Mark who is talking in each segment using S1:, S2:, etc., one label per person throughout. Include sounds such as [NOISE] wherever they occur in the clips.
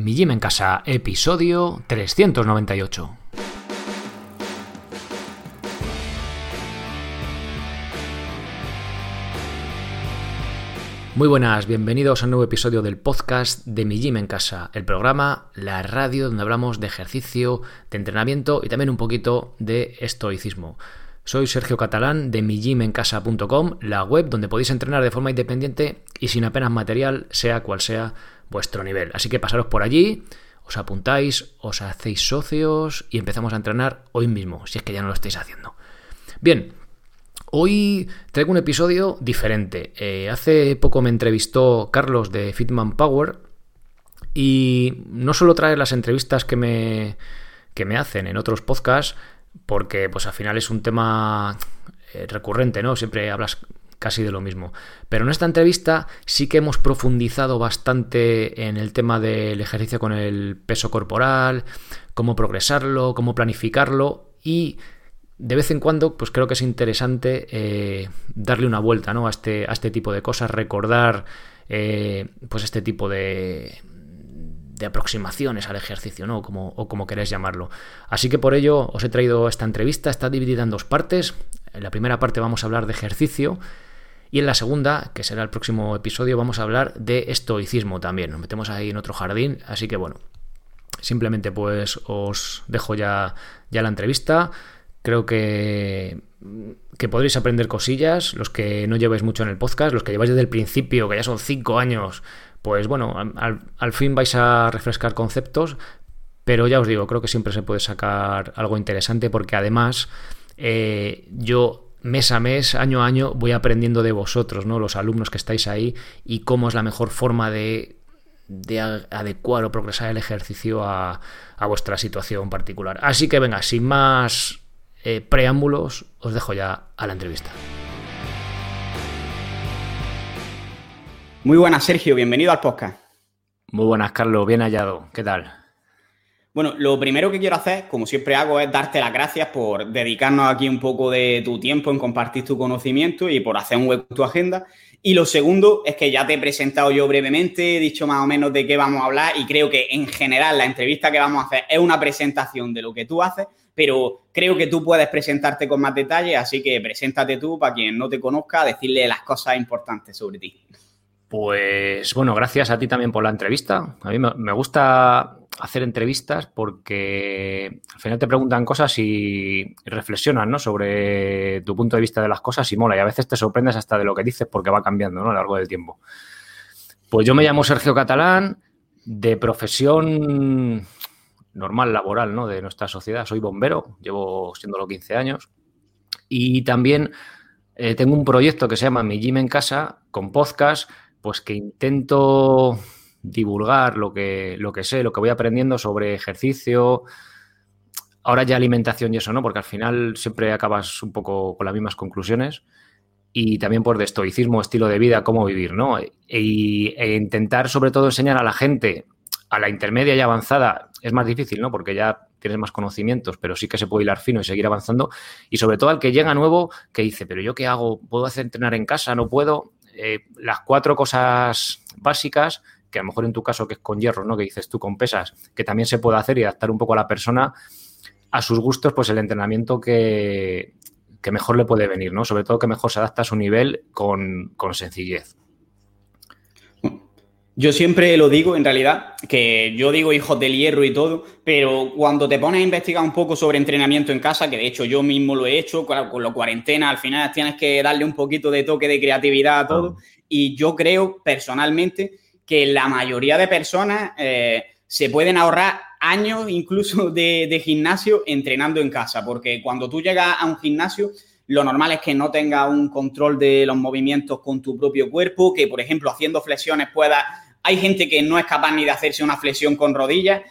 S1: Mi Gym en Casa, episodio 398. Muy buenas, bienvenidos a un nuevo episodio del podcast de Mi Gym en Casa, el programa, la radio donde hablamos de ejercicio, de entrenamiento y también un poquito de estoicismo. Soy Sergio Catalán de migymencasa.com, la web donde podéis entrenar de forma independiente y sin apenas material, sea cual sea vuestro nivel. Así que pasaros por allí, os apuntáis, os hacéis socios y empezamos a entrenar hoy mismo, si es que ya no lo estáis haciendo. Bien, hoy traigo un episodio diferente. Eh, hace poco me entrevistó Carlos de Fitman Power y no solo traer las entrevistas que me, que me hacen en otros podcasts, porque pues al final es un tema eh, recurrente, ¿no? Siempre hablas casi de lo mismo. Pero en esta entrevista sí que hemos profundizado bastante en el tema del ejercicio con el peso corporal, cómo progresarlo, cómo planificarlo y de vez en cuando pues creo que es interesante eh, darle una vuelta ¿no? a, este, a este tipo de cosas, recordar eh, pues este tipo de, de aproximaciones al ejercicio, ¿no? Como, o como queréis llamarlo. Así que por ello os he traído esta entrevista, está dividida en dos partes. En la primera parte vamos a hablar de ejercicio y en la segunda, que será el próximo episodio, vamos a hablar de estoicismo también. Nos metemos ahí en otro jardín, así que bueno, simplemente pues os dejo ya, ya la entrevista. Creo que, que podréis aprender cosillas, los que no lleváis mucho en el podcast, los que lleváis desde el principio, que ya son cinco años pues bueno, al, fin vais a refrescar conceptos, pero ya os digo, creo que siempre se puede sacar algo interesante porque además eh, yo mes a mes, año a año, voy aprendiendo de vosotros, ¿no? Los alumnos que estáis ahí y cómo es la mejor forma de, adecuar o progresar el ejercicio a, vuestra situación particular. Así que venga, sin más eh, preámbulos, os dejo ya a la entrevista.
S2: Muy buenas, Sergio, bienvenido al podcast.
S1: Muy buenas, Carlos, bien hallado. ¿Qué tal?
S2: Bueno, lo primero que quiero hacer, como siempre hago, es darte las gracias por dedicarnos aquí un poco de tu tiempo en compartir tu conocimiento y por hacer un hueco en tu agenda. Y lo segundo es que ya te he presentado yo brevemente, he dicho más o menos de qué vamos a hablar y creo que en general la entrevista que vamos a hacer es una presentación de lo que tú haces, pero creo que tú puedes presentarte con más detalle, así que preséntate tú para quien no te conozca, decirle las cosas importantes sobre ti.
S1: Pues bueno, gracias a ti también por la entrevista. A mí me gusta hacer entrevistas porque al final te preguntan cosas y reflexionan ¿no? sobre tu punto de vista de las cosas y mola. Y a veces te sorprendes hasta de lo que dices porque va cambiando ¿no? a lo largo del tiempo. Pues yo me llamo Sergio Catalán, de profesión normal, laboral, ¿no? De nuestra sociedad. Soy bombero, llevo siéndolo 15 años. Y también eh, tengo un proyecto que se llama Mi Gym en Casa, con podcast pues que intento divulgar lo que, lo que sé, lo que voy aprendiendo sobre ejercicio, ahora ya alimentación y eso, ¿no? Porque al final siempre acabas un poco con las mismas conclusiones. Y también por de estoicismo, estilo de vida, cómo vivir, ¿no? E, e, intentar sobre todo enseñar a la gente, a la intermedia y avanzada, es más difícil, ¿no? Porque ya tienes más conocimientos, pero sí que se puede hilar fino y seguir avanzando. Y sobre todo al que llega nuevo, que dice, pero yo qué hago, ¿puedo hacer entrenar en casa? ¿No puedo? Eh, las cuatro cosas básicas, que a lo mejor en tu caso que es con hierro, ¿no? Que dices tú con pesas, que también se puede hacer y adaptar un poco a la persona a sus gustos, pues el entrenamiento que, mejor le puede venir, ¿no? Sobre todo que mejor se adapta a su nivel con, con sencillez.
S2: Yo siempre lo digo, en realidad, que yo digo hijos del hierro y todo, pero cuando te pones a investigar un poco sobre entrenamiento en casa, que de hecho yo mismo lo he hecho, con la cuarentena, al final tienes que darle un poquito de toque de creatividad a todo. Y yo creo personalmente que la mayoría de personas eh, se pueden ahorrar años incluso [LAUGHS] de, de gimnasio entrenando en casa, porque cuando tú llegas a un gimnasio, lo normal es que no tengas un control de los movimientos con tu propio cuerpo, que por ejemplo haciendo flexiones puedas hay gente que no es capaz ni de hacerse una flexión con rodillas,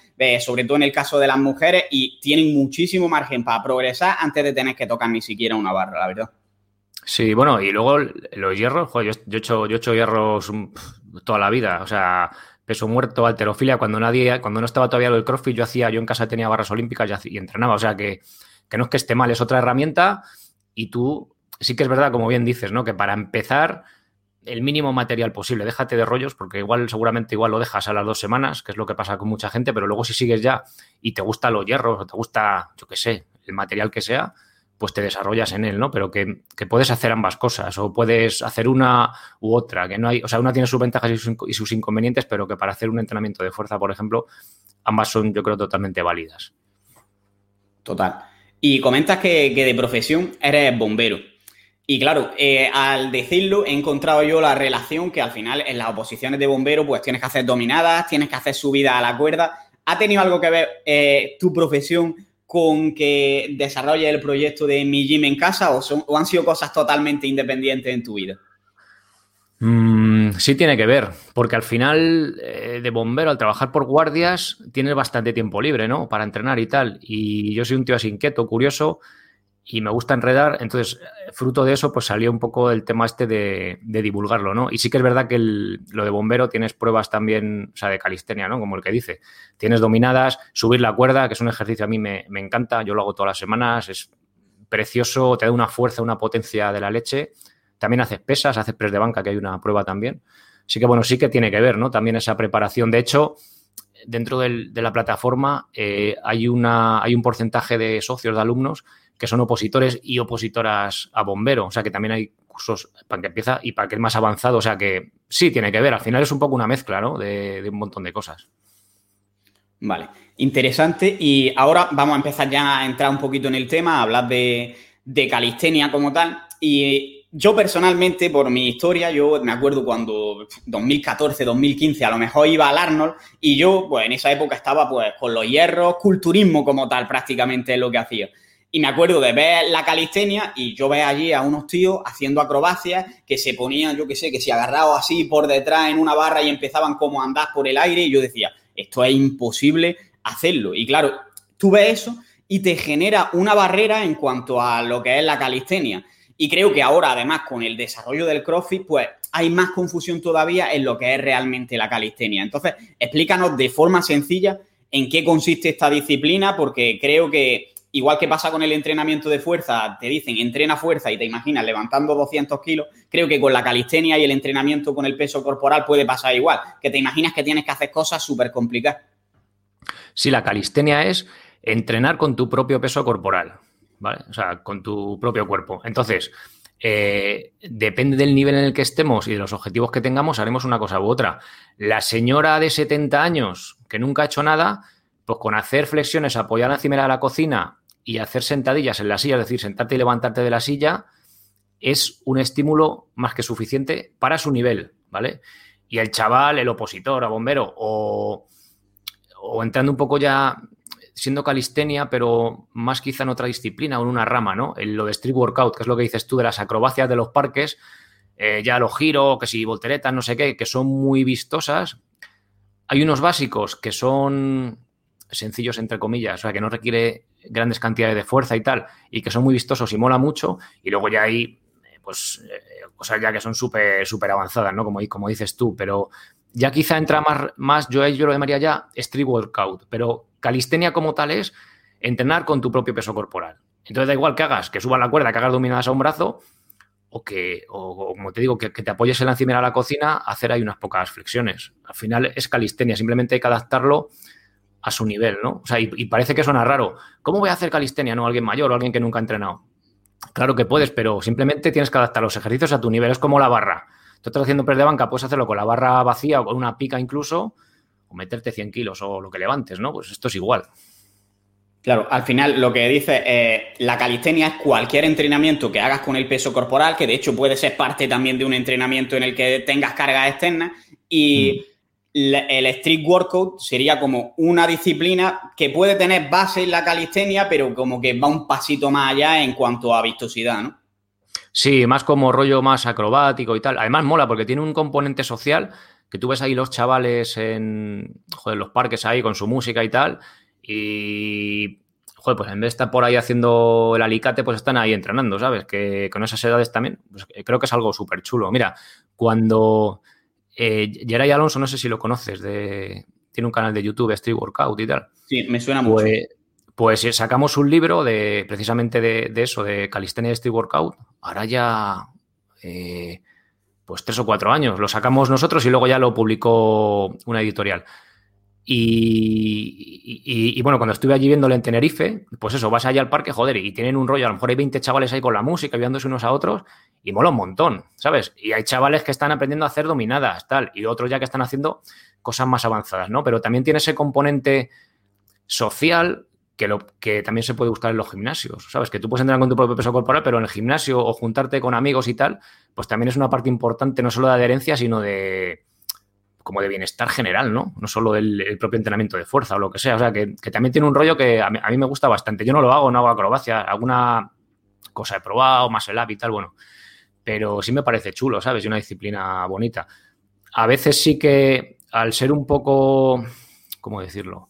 S2: sobre todo en el caso de las mujeres, y tienen muchísimo margen para progresar antes de tener que tocar ni siquiera una barra, la verdad.
S1: Sí, bueno, y luego los hierros, hecho, yo he hecho hierros toda la vida, o sea, peso muerto, alterofilia, cuando nadie, cuando no estaba todavía lo del CrossFit, yo hacía, yo en casa tenía barras olímpicas y, entrenaba, o sea que, que no es que esté mal, es otra herramienta y tú, sí que es verdad, como bien dices, ¿no? Que para empezar el mínimo material posible. Déjate de rollos, porque igual, seguramente, igual lo dejas a las dos semanas, que es lo que pasa con mucha gente, pero luego si sigues ya y te gustan los hierros o te gusta, yo qué sé, el material que sea, pues te desarrollas en él, ¿no? Pero que, puedes hacer ambas cosas o puedes hacer una u otra, que no hay, o sea, una tiene sus ventajas y sus, inconvenientes, pero que para hacer un entrenamiento de fuerza, por ejemplo, ambas son, yo creo, totalmente válidas.
S2: Total. Y comentas que, de profesión eres bombero. Y claro, eh, al decirlo he encontrado yo la relación que al final en las oposiciones de bombero pues tienes que hacer dominadas, tienes que hacer subida a la cuerda. ¿Ha tenido algo que ver eh, tu profesión con que desarrolles el proyecto de Mi Gym en casa o, han sido cosas totalmente independientes en tu vida?
S1: Mm, sí tiene que ver, porque al final eh, de bombero, al trabajar por guardias, tienes bastante tiempo libre, ¿no? Para entrenar y tal. Y yo soy un tío así inquieto, curioso, y me gusta enredar. Entonces, fruto de eso, pues salió un poco el tema este de, divulgarlo, ¿no? Y sí que es verdad que lo de bombero tienes pruebas también, o sea, de calistenia, ¿no? Como el que dice. Tienes dominadas, subir la cuerda, que es un ejercicio a mí me, encanta, yo lo hago todas las semanas, es precioso, te da una fuerza, una potencia de la leche. También haces pesas, haces press de banca, que hay una prueba también. Así que, bueno, sí que tiene que ver, ¿no? También esa preparación. De hecho, dentro de la plataforma eh, hay, una, hay un porcentaje de socios, de alumnos, que son opositores y opositoras a bombero. O sea que también hay cursos para que empieza y para que es más avanzado. O sea que sí tiene que ver. Al final es un poco una mezcla, ¿no? De, un montón de cosas.
S2: Vale, interesante. Y ahora vamos a empezar ya a entrar un poquito en el tema, a hablar de, de calistenia como tal. Y yo personalmente, por mi historia, yo me acuerdo cuando 2014, 2015, a lo mejor iba al Arnold y yo, pues en esa época estaba pues con los hierros, culturismo como tal, prácticamente es lo que hacía. Y me acuerdo de ver la calistenia y yo ver allí a unos tíos haciendo acrobacias que se ponían, yo qué sé, que se agarraban así por detrás en una barra y empezaban como a andar por el aire y yo decía, esto es imposible hacerlo. Y claro, tú ves eso y te genera una barrera en cuanto a lo que es la calistenia. Y creo que ahora, además, con el desarrollo del CrossFit, pues hay más confusión todavía en lo que es realmente la calistenia. Entonces, explícanos de forma sencilla en qué consiste esta disciplina, porque creo que igual que pasa con el entrenamiento de fuerza, te dicen entrena fuerza y te imaginas levantando 200 kilos, creo que con la calistenia y el entrenamiento con el peso corporal puede pasar igual, que te imaginas que tienes que hacer cosas súper complicadas.
S1: Sí, la calistenia es entrenar con tu propio peso corporal, ¿vale? O sea, con tu propio cuerpo. Entonces, eh, depende del nivel en el que estemos y de los objetivos que tengamos, haremos una cosa u otra. La señora de 70 años que nunca ha hecho nada, pues con hacer flexiones apoyar encima de la cocina y hacer sentadillas en la silla, es decir, sentarte y levantarte de la silla, es un estímulo más que suficiente para su nivel, ¿vale? Y el chaval, el opositor, a bombero, o, entrando un poco ya siendo calistenia, pero más quizá en otra disciplina o en una rama, ¿no? En lo de street workout, que es lo que dices tú de las acrobacias de los parques, eh, ya los giros, que si volteretas, no sé qué, que son muy vistosas. Hay unos básicos que son sencillos, entre comillas, o sea, que no requiere grandes cantidades de fuerza y tal, y que son muy vistosos y mola mucho, y luego ya hay, eh, pues, eh, cosas ya que son súper, súper avanzadas, ¿no? Como, como dices tú, pero ya quizá entra más, más yo, yo lo llamaría ya street workout, pero calistenia como tal es entrenar con tu propio peso corporal. Entonces da igual que hagas, que subas la cuerda, que hagas dominadas a un brazo, o que, o, como te digo, que, te apoyes en la encimera de la cocina, hacer ahí unas pocas flexiones. Al final es calistenia, simplemente hay que adaptarlo a su nivel, ¿no? O sea, y, parece que suena raro. ¿Cómo voy a hacer calistenia, no? Alguien mayor o alguien que nunca ha entrenado. Claro que puedes, pero simplemente tienes que adaptar los ejercicios a tu nivel. Es como la barra. Tú estás haciendo press de banca, puedes hacerlo con la barra vacía o con una pica incluso, o meterte 100 kilos o lo que levantes, ¿no? Pues esto es igual.
S2: Claro, al final lo que dice eh, la calistenia es cualquier entrenamiento que hagas con el peso corporal, que de hecho puede ser parte también de un entrenamiento en el que tengas cargas externas y mm el street workout sería como una disciplina que puede tener base en la calistenia, pero como que va un pasito más allá en cuanto a vistosidad, ¿no?
S1: Sí, más como rollo más acrobático y tal. Además mola porque tiene un componente social que tú ves ahí los chavales en los parques ahí con su música y tal y joder, pues en vez de estar por ahí haciendo el alicate, pues están ahí entrenando, ¿sabes? Que con esas edades también, pues creo que es algo súper chulo. Mira, cuando eh, Geray Alonso, no sé si lo conoces, de, tiene un canal de YouTube, Street Workout y tal.
S2: Sí, me suena mucho.
S1: Pues, pues eh, sacamos un libro de precisamente de, eso, de calistenia y Street Workout. Ahora ya, eh, pues tres o cuatro años. Lo sacamos nosotros y luego ya lo publicó una editorial. Y, bueno, cuando estuve allí viéndole en Tenerife, pues eso, vas allá al parque, joder, y tienen un rollo, a lo mejor hay 20 chavales ahí con la música, viéndose unos a otros, y mola un montón, ¿sabes? Y hay chavales que están aprendiendo a hacer dominadas, tal, y otros ya que están haciendo cosas más avanzadas, ¿no? Pero también tiene ese componente social que, lo, que también se puede buscar en los gimnasios, ¿sabes? Que tú puedes entrenar con tu propio peso corporal, pero en el gimnasio o juntarte con amigos y tal, pues también es una parte importante no solo de adherencia, sino de como de bienestar general, ¿no? No solo el, propio entrenamiento de fuerza o lo que sea. O sea, que, también tiene un rollo que a mí, me gusta bastante. Yo no lo hago, no hago acrobacia, alguna cosa he probado, más el app y tal, bueno. Pero sí me parece chulo, ¿sabes? Y una disciplina bonita. A veces sí que al ser un poco, ¿cómo decirlo?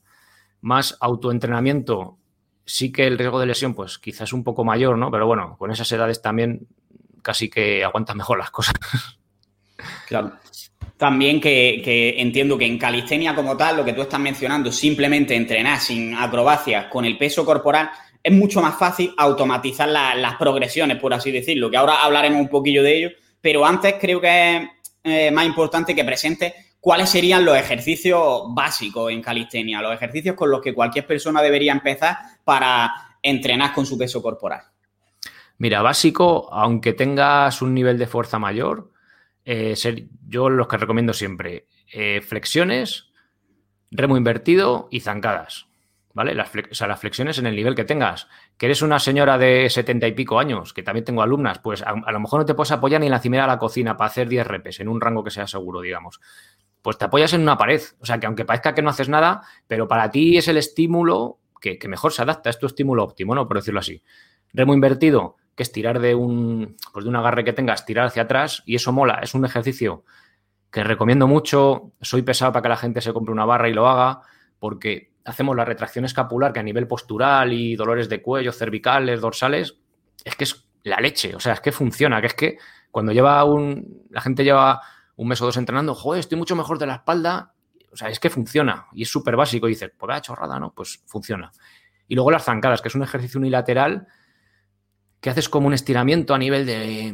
S1: Más autoentrenamiento, sí que el riesgo de lesión, pues quizás un poco mayor, ¿no? Pero bueno, con esas edades también casi que aguantan mejor las cosas.
S2: Claro. También que, entiendo que en calistenia como tal, lo que tú estás mencionando, simplemente entrenar sin acrobacias con el peso corporal, es mucho más fácil automatizar las progresiones, por así decirlo, que ahora hablaremos un poquillo de ello, pero antes creo que es eh, más importante que presente cuáles serían los ejercicios básicos en calistenia, los ejercicios con los que cualquier persona debería empezar para entrenar con su peso corporal.
S1: Mira, básico, aunque tengas un nivel de fuerza mayor, eh, ser, yo los que recomiendo siempre, eh, flexiones, remo invertido y zancadas. ¿Vale? Las, o sea, las flexiones en el nivel que tengas. Que eres una señora de setenta y pico años, que también tengo alumnas, pues a, lo mejor no te puedes apoyar ni en la cimera de la cocina para hacer 10 repes en un rango que sea seguro, digamos. Pues te apoyas en una pared. O sea, que aunque parezca que no haces nada, pero para ti es el estímulo que, que mejor se adapta, es tu estímulo óptimo, ¿no? Por decirlo así. Remo invertido, que es tirar de un, pues de un agarre que tengas, tirar hacia atrás y eso mola. Es un ejercicio que recomiendo mucho. Soy pesado para que la gente se compre una barra y lo haga porque hacemos la retracción escapular que a nivel postural y dolores de cuello, cervicales, dorsales, es que es la leche. O sea, es que funciona, que es que cuando lleva un, la gente lleva un mes o dos entrenando, joder, estoy mucho mejor de la espalda. O sea, es que funciona y es súper básico. Y dices, pues vaya chorrada, ¿no? Pues funciona. Y luego las zancadas, que es un ejercicio unilateral que haces como un estiramiento a nivel de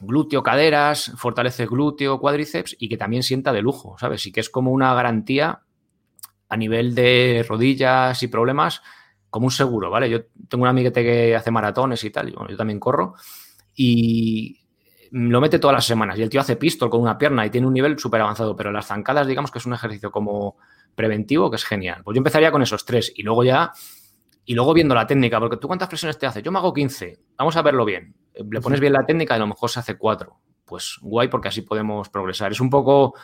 S1: glúteo, caderas, fortalece glúteo, cuádriceps y que también sienta de lujo, ¿sabes? Y que es como una garantía a nivel de rodillas y problemas, como un seguro, ¿vale? Yo tengo un amiguete que hace maratones y tal, y bueno, yo también corro, y lo mete todas las semanas. Y el tío hace pistol con una pierna y tiene un nivel súper avanzado, pero las zancadas, digamos que es un ejercicio como preventivo que es genial. Pues yo empezaría con esos tres y luego ya y luego viendo la técnica, porque tú cuántas flexiones te haces, yo me hago 15, vamos a verlo bien. Le pones bien la técnica y a lo mejor se hace 4. Pues guay, porque así podemos progresar. Es un poco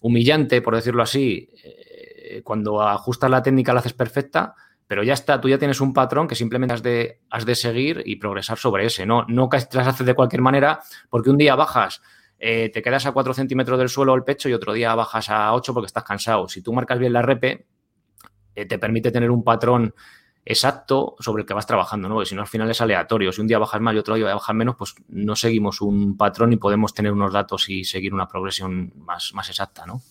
S1: humillante, por decirlo así, eh, cuando ajustas la técnica la haces perfecta, pero ya está, tú ya tienes un patrón que simplemente has de, has de seguir y progresar sobre ese. No, no te las haces de cualquier manera, porque un día bajas, eh, te quedas a 4 centímetros del suelo el pecho y otro día bajas a 8 porque estás cansado. Si tú marcas bien la repe, eh, te permite tener un patrón exacto sobre el que vas trabajando, ¿no? Porque si no, al final es aleatorio. Si un día bajas más y otro día bajas menos, pues no seguimos un patrón y podemos tener unos datos y seguir una progresión más, más exacta, ¿no?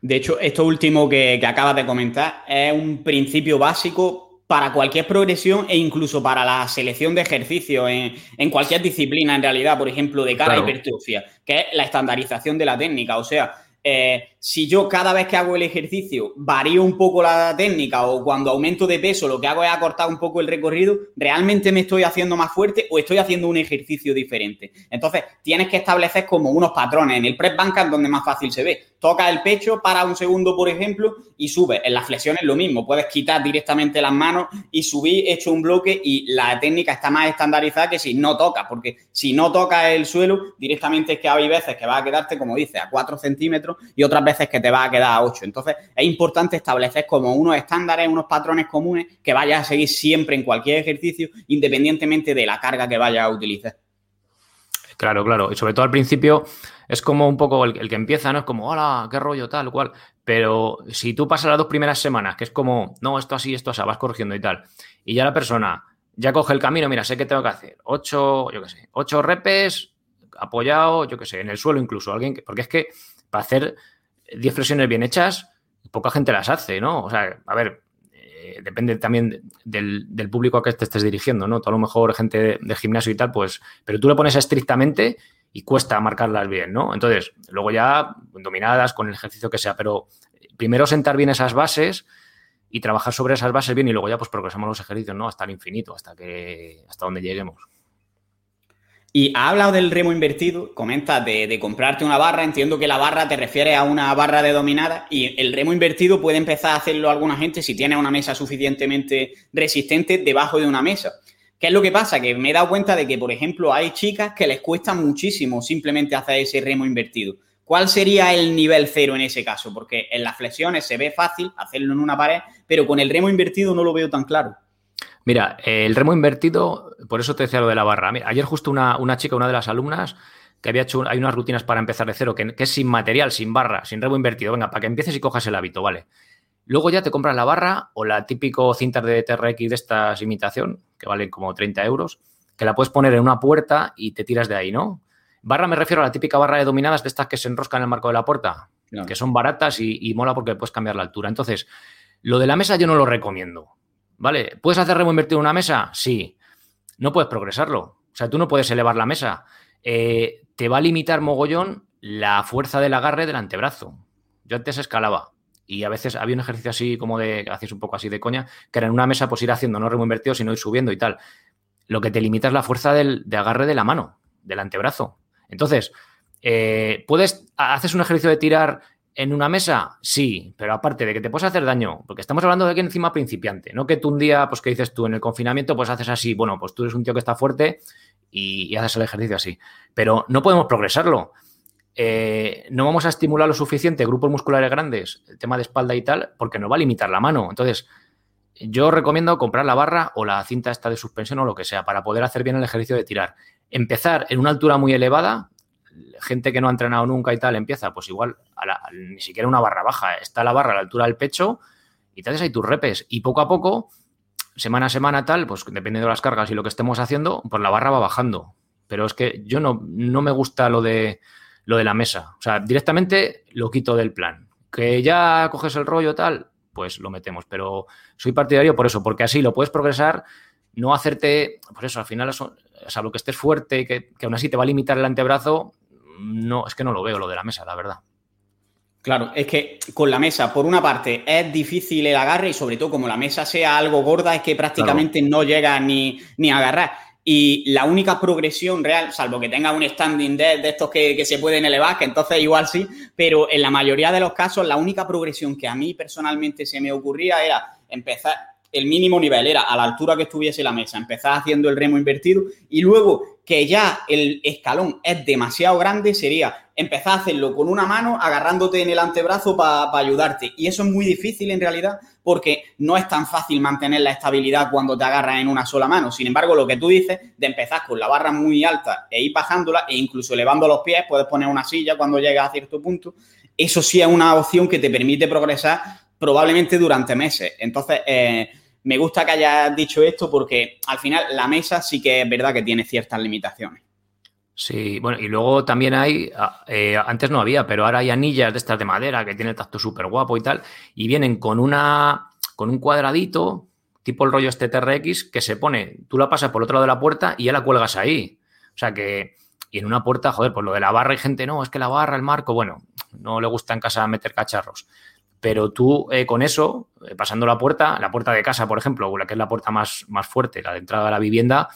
S2: De hecho, esto último que, acabas de comentar es un principio básico para cualquier progresión e incluso para la selección de ejercicios en, cualquier disciplina, en realidad, por ejemplo, de cara a hipertrofia, que es la estandarización de la técnica. O sea, eh, si yo cada vez que hago el ejercicio varío un poco la técnica o cuando aumento de peso lo que hago es acortar un poco el recorrido, ¿realmente me estoy haciendo más fuerte o estoy haciendo un ejercicio diferente? Entonces, tienes que establecer como unos patrones. En el press banca donde más fácil se ve. Toca el pecho, para un segundo, por ejemplo, y sube. En las flexiones lo mismo. Puedes quitar directamente las manos y subir hecho un bloque y la técnica está más estandarizada que si no toca, porque si no toca el suelo, directamente es que hay veces que va a quedarte, como dice, a 4 centímetros y otras veces que te va a quedar a 8. Entonces, es importante establecer como unos estándares, unos patrones comunes que vayas a seguir siempre en cualquier ejercicio, independientemente de la carga que vayas a utilizar.
S1: Claro, claro. Y sobre todo al principio es como un poco el, que empieza, ¿no? Es como, hola, qué rollo, tal, cual. Pero si tú pasas las dos primeras semanas, que es como, no, esto así, esto así, vas corrigiendo y tal, y ya la persona ya coge el camino, mira, sé qué tengo que hacer. Ocho, yo qué sé, ocho repes, apoyado, yo qué sé, en el suelo incluso. Alguien que, porque es que para hacer 10 flexiones bien hechas, poca gente las hace, ¿no? O sea, a ver, eh, depende también del, público a que te estés dirigiendo, ¿no? Tú a lo mejor gente de, gimnasio y tal, pues, pero tú le pones estrictamente y cuesta marcarlas bien, ¿no? Entonces, luego ya dominadas con el ejercicio que sea, pero primero sentar bien esas bases y trabajar sobre esas bases bien y luego ya pues progresamos los ejercicios, ¿no? Hasta el infinito, hasta que hasta donde lleguemos.
S2: Y ha hablado del remo invertido, comenta de, comprarte una barra, entiendo que la barra te refiere a una barra de dominada y el remo invertido puede empezar a hacerlo alguna gente si tiene una mesa suficientemente resistente debajo de una mesa. ¿Qué es lo que pasa? Que me he dado cuenta de que, por ejemplo, hay chicas que les cuesta muchísimo simplemente hacer ese remo invertido. ¿Cuál sería el nivel cero en ese caso? Porque en las flexiones se ve fácil hacerlo en una pared, pero con el remo invertido no lo veo tan claro.
S1: Mira, el remo invertido, por eso te decía lo de la barra. ayer justo una, chica, una de las alumnas, que había hecho, hay unas rutinas para empezar de cero, que, es sin material, sin barra, sin remo invertido. Venga, para que empieces y cojas el hábito, ¿vale? Luego ya te compras la barra o la típico cinta de TRX de estas imitación, que valen como 30 euros, que la puedes poner en una puerta y te tiras de ahí, ¿no? Barra me refiero a la típica barra de dominadas de estas que se enroscan en el marco de la puerta, que son baratas y, y mola porque puedes cambiar la altura. Entonces, lo de la mesa yo no lo recomiendo. ¿Vale? ¿Puedes hacer remo invertido en una mesa? Sí. No puedes progresarlo. O sea, tú no puedes elevar la mesa. Eh, te va a limitar mogollón la fuerza del agarre del antebrazo. Yo antes escalaba y a veces había un ejercicio así como de, hacías un poco así de coña, que era en una mesa pues ir haciendo no remo invertido, sino ir subiendo y tal. Lo que te limita es la fuerza del, de agarre de la mano, del antebrazo. Entonces, eh, puedes, haces un ejercicio de tirar ¿En una mesa? Sí, pero aparte de que te puedes hacer daño, porque estamos hablando de que encima principiante, no que tú un día, pues que dices tú en el confinamiento, pues haces así, bueno, pues tú eres un tío que está fuerte y, haces el ejercicio así, pero no podemos progresarlo. Eh, no vamos a estimular lo suficiente grupos musculares grandes, el tema de espalda y tal, porque nos va a limitar la mano. Entonces, yo recomiendo comprar la barra o la cinta esta de suspensión o lo que sea para poder hacer bien el ejercicio de tirar. Empezar en una altura muy elevada, gente que no ha entrenado nunca y tal empieza, pues igual ni siquiera una barra baja, está la barra a la altura del pecho y te haces ahí tus repes. Y poco a poco, semana a semana tal, pues dependiendo de las cargas y lo que estemos haciendo, pues la barra va bajando. Pero es que yo no, no me gusta lo de, lo de la mesa. O sea, directamente lo quito del plan. Que ya coges el rollo tal, pues lo metemos. Pero soy partidario por eso, porque así lo puedes progresar, no hacerte, pues eso, al final, salvo que estés fuerte, que, que aún así te va a limitar el antebrazo, no, es que no lo veo lo de la mesa, la verdad.
S2: Claro, es que con la mesa, por una parte, es difícil el agarre y sobre todo como la mesa sea algo gorda, es que prácticamente no llega ni, ni, a agarrar. Y la única progresión real, salvo que tenga un standing dead de estos que, que, se pueden elevar, que entonces igual sí, pero en la mayoría de los casos, la única progresión que a mí personalmente se me ocurría era empezar, el mínimo nivel era a la altura que estuviese la mesa, empezar haciendo el remo invertido y luego que ya el escalón es demasiado grande, sería empezar a hacerlo con una mano agarrándote en el antebrazo para ayudarte. Y eso es muy difícil en realidad porque no es tan fácil mantener la estabilidad cuando te agarras en una sola mano. Sin embargo, lo que tú dices de empezar con la barra muy alta e ir bajándola e incluso elevando los pies, puedes poner una silla cuando llegas a cierto punto. Eso sí es una opción que te permite progresar probablemente durante meses. Entonces, eh, me gusta que hayas dicho esto porque al final la mesa sí que es verdad que tiene ciertas limitaciones.
S1: Sí, bueno, y luego también hay, ah, eh, antes no había, pero ahora hay anillas de estas de madera que tienen el tacto súper guapo y tal, y vienen con una, con un cuadradito, tipo el rollo este TRX, que se pone, tú la pasas por otro lado de la puerta y ya la cuelgas ahí. O sea que, y en una puerta, joder, pues lo de la barra hay gente, no, es que la barra, el marco, bueno, no le gusta en casa meter cacharros. Pero tú eh, con eso, eh, pasando la puerta, la puerta de casa, por ejemplo, o la que es la puerta más, más fuerte, la de entrada a la vivienda,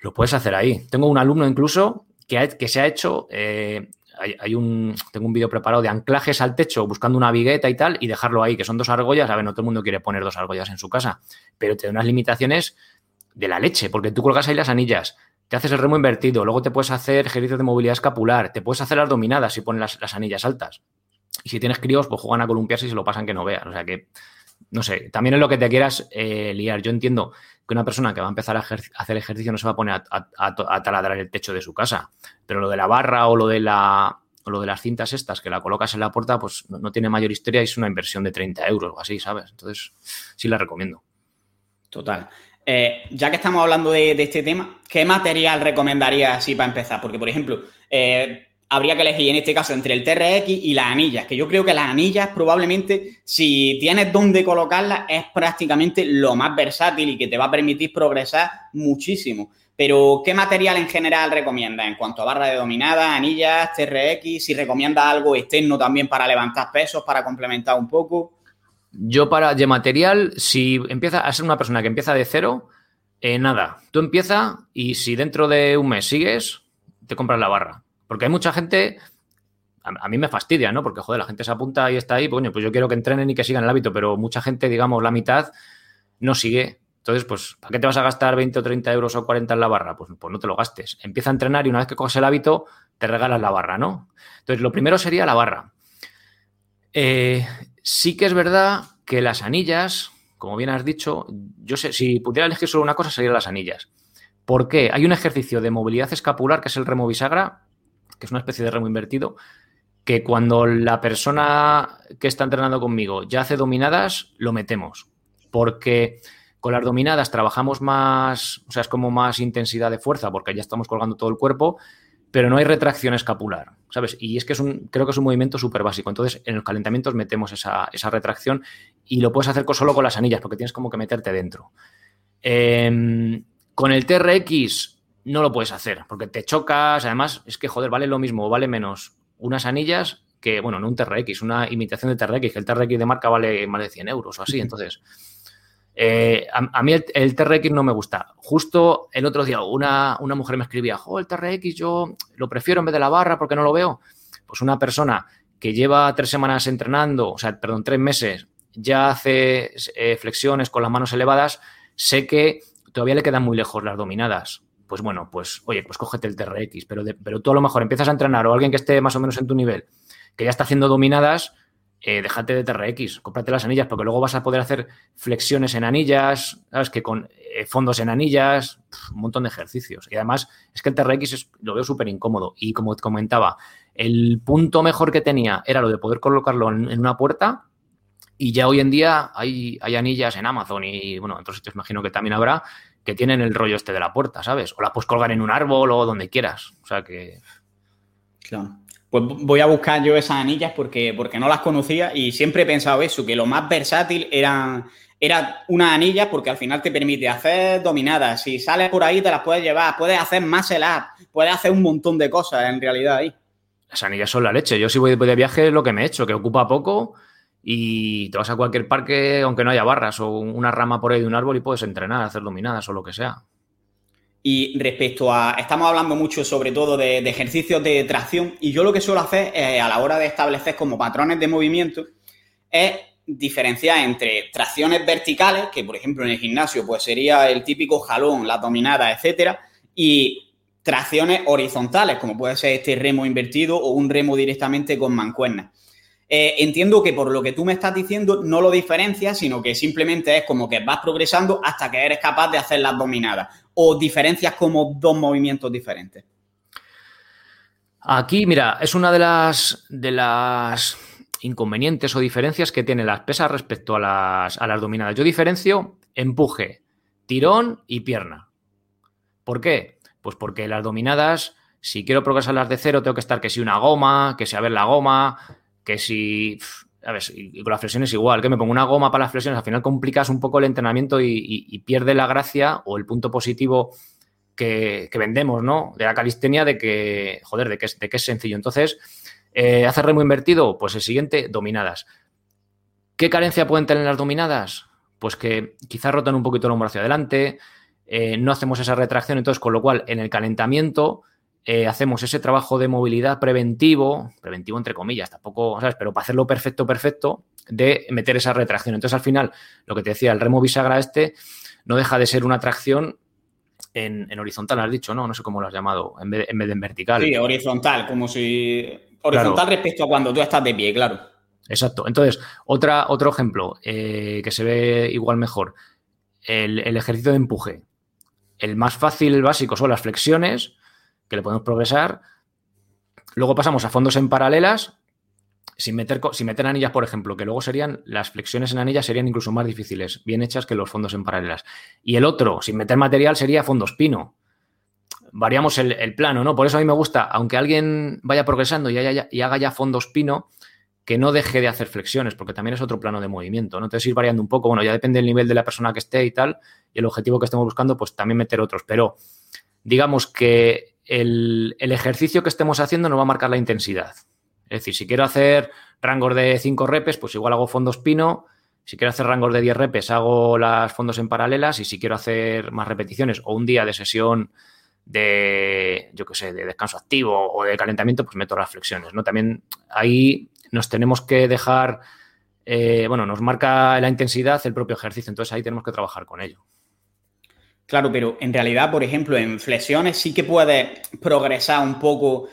S1: lo puedes hacer ahí. Tengo un alumno incluso que, que se ha hecho, eh, hay, un, tengo un vídeo preparado de anclajes al techo buscando una vigueta y tal y dejarlo ahí, que son dos argollas. A ver, no todo el mundo quiere poner dos argollas en su casa, pero te da unas limitaciones de la leche, porque tú colgas ahí las anillas, te haces el remo invertido, luego te puedes hacer ejercicios de movilidad escapular, te puedes hacer las dominadas si pones las anillas altas. Y si tienes críos, pues juegan a columpiarse y se lo pasan que no vean. O sea que, no sé, también es lo que te quieras eh, liar. Yo entiendo que una persona que va a empezar a hacer ejercicio no se va a poner a, taladrar el techo de su casa. Pero lo de la barra o lo de la lo de las cintas estas que la colocas en la puerta, pues no, tiene mayor historia y es una inversión de 30 euros o así, ¿sabes? Entonces, sí la recomiendo.
S2: Total. Eh, ya que estamos hablando de, este tema, ¿qué material recomendarías así para empezar? Porque, por ejemplo, eh, habría que elegir en este caso entre el TRX y las anillas, que yo creo que las anillas probablemente, si tienes dónde colocarlas, es prácticamente lo más versátil y que te va a permitir progresar muchísimo. Pero, ¿qué material en general recomiendas en cuanto a barra de dominada, anillas, TRX? Si recomiendas algo externo también para levantar pesos, para complementar un poco.
S1: Yo para de material, si empieza a ser una persona que empieza de cero, eh, nada, tú empieza y si dentro de un mes sigues, te compras la barra. Porque hay mucha gente, a, mí me fastidia, ¿no? Porque, joder, la gente se apunta y está ahí, pues, pues yo quiero que entrenen y que sigan el hábito, pero mucha gente, digamos, la mitad no sigue. Entonces, pues, ¿para qué te vas a gastar 20 o 30 euros o 40 en la barra? Pues, pues no te lo gastes. Empieza a entrenar y una vez que coges el hábito, te regalas la barra, ¿no? Entonces, lo primero sería la barra. Eh, sí que es verdad que las anillas, como bien has dicho, yo sé, si pudiera elegir solo una cosa, serían las anillas. ¿Por qué? Hay un ejercicio de movilidad escapular que es el remo bisagra, que es una especie de remo invertido, que cuando la persona que está entrenando conmigo ya hace dominadas, lo metemos. Porque con las dominadas trabajamos más, o sea, es como más intensidad de fuerza, porque ya estamos colgando todo el cuerpo, pero no hay retracción escapular, ¿sabes? Y es que es un, creo que es un movimiento súper básico. Entonces, en los calentamientos metemos esa, retracción y lo puedes hacer solo con las anillas, porque tienes como que meterte dentro. Em, con el TRX no lo puedes hacer porque te chocas. Además, es que, joder, vale lo mismo o vale menos unas anillas que, bueno, no un TRX, una imitación de TRX, que el TRX de marca vale más de 100 euros o así. Entonces, eh, a, mí el, TRX no me gusta. Justo el otro día una, una mujer me escribía, oh, el TRX yo lo prefiero en vez de la barra porque no lo veo. Pues una persona que lleva tres semanas entrenando, o sea, perdón, tres meses, ya hace eh, flexiones con las manos elevadas, sé que todavía le quedan muy lejos las dominadas pues bueno, pues oye, pues cógete el TRX, pero, pero tú a lo mejor empiezas a entrenar o alguien que esté más o menos en tu nivel, que ya está haciendo dominadas, eh, déjate de TRX, cómprate las anillas, porque luego vas a poder hacer flexiones en anillas, ¿sabes? Que con eh, fondos en anillas, un montón de ejercicios. Y además es que el TRX lo veo súper incómodo. Y como comentaba, el punto mejor que tenía era lo de poder colocarlo en, una puerta. Y ya hoy en día hay, hay anillas en Amazon y, bueno, en otros sitios imagino que también habrá, que tienen el rollo este de la puerta, ¿sabes? O la puedes colgar en un árbol o donde quieras. O sea que.
S2: Claro. Pues voy a buscar yo esas anillas porque, porque no las conocía y siempre he pensado eso, que lo más versátil eran, era una anilla porque al final te permite hacer dominadas. Si sales por ahí te las puedes llevar, puedes hacer más el app, puedes hacer un montón de cosas en realidad ahí.
S1: Las anillas son la leche. Yo si voy de viaje es lo que me he hecho, que ocupa poco y te vas a cualquier parque, aunque no haya barras o una rama por ahí de un árbol y puedes entrenar, hacer dominadas o lo que sea.
S2: Y respecto a, estamos hablando mucho sobre todo de, ejercicios de tracción y yo lo que suelo hacer eh, a la hora de establecer como patrones de movimiento es diferenciar entre tracciones verticales, que por ejemplo en el gimnasio pues sería el típico jalón, la dominada, etcétera, y tracciones horizontales, como puede ser este remo invertido o un remo directamente con mancuernas. Eh, entiendo que por lo que tú me estás diciendo no lo diferencias, sino que simplemente es como que vas progresando hasta que eres capaz de hacer las dominadas. O diferencias como dos movimientos diferentes.
S1: Aquí, mira, es una de las, de las inconvenientes o diferencias que tienen las pesas respecto a las, a las dominadas. Yo diferencio empuje, tirón y pierna. ¿Por qué? Pues porque las dominadas, si quiero progresarlas de cero, tengo que estar que si una goma, que si a ver la goma, que si, a ver, y con las flexiones igual, que me pongo una goma para las flexiones, al final complicas un poco el entrenamiento y, pierde la gracia o el punto positivo que, vendemos, ¿no? De la calistenia de que, joder, de que es, de que es sencillo. Entonces, eh, ¿hacer remo invertido? Pues el siguiente, dominadas. ¿Qué carencia pueden tener las dominadas? Pues que quizás rotan un poquito el hombro hacia adelante, eh, no hacemos esa retracción, entonces, con lo cual, en el calentamiento eh, hacemos ese trabajo de movilidad preventivo, preventivo entre comillas, tampoco, ¿sabes? Pero para hacerlo perfecto, perfecto, de meter esa retracción. Entonces, al final, lo que te decía, el remo bisagra este no deja de ser una tracción en, horizontal, has dicho, ¿no? No sé cómo lo has llamado, en vez, de, en, vertical.
S2: Sí, horizontal, como si... Horizontal respecto a cuando tú estás de pie, claro.
S1: Exacto. Entonces, otra, otro ejemplo eh, que se ve igual mejor, el, el ejercicio de empuje. El más fácil, el básico, son las flexiones, que le podemos progresar. Luego pasamos a fondos en paralelas, sin meter, sin meter anillas, por ejemplo, que luego serían, las flexiones en anillas serían incluso más difíciles, bien hechas que los fondos en paralelas. Y el otro, sin meter material, sería fondos pino. variamos el, plano, ¿no? Por eso a mí me gusta, aunque alguien vaya progresando y, y haga ya fondos pino, que no deje de hacer flexiones, porque también es otro plano de movimiento, ¿no? Entonces ir variando un poco, bueno, ya depende del nivel de la persona que esté y tal, y el objetivo que estemos buscando, pues también meter otros, pero digamos que el, ejercicio que estemos haciendo nos va a marcar la intensidad. Es decir, si quiero hacer rangos de 5 repes, pues igual hago fondos pino, si quiero hacer rangos de 10 repes, hago las fondos en paralelas, y si quiero hacer más repeticiones o un día de sesión de, yo qué sé, de descanso activo o de calentamiento, pues meto las flexiones, ¿no? También ahí nos tenemos que dejar, eh, bueno, nos marca la intensidad el propio ejercicio, entonces ahí tenemos que trabajar con ello.
S2: Claro, pero en realidad, por ejemplo, en flexiones sí que puedes progresar un poco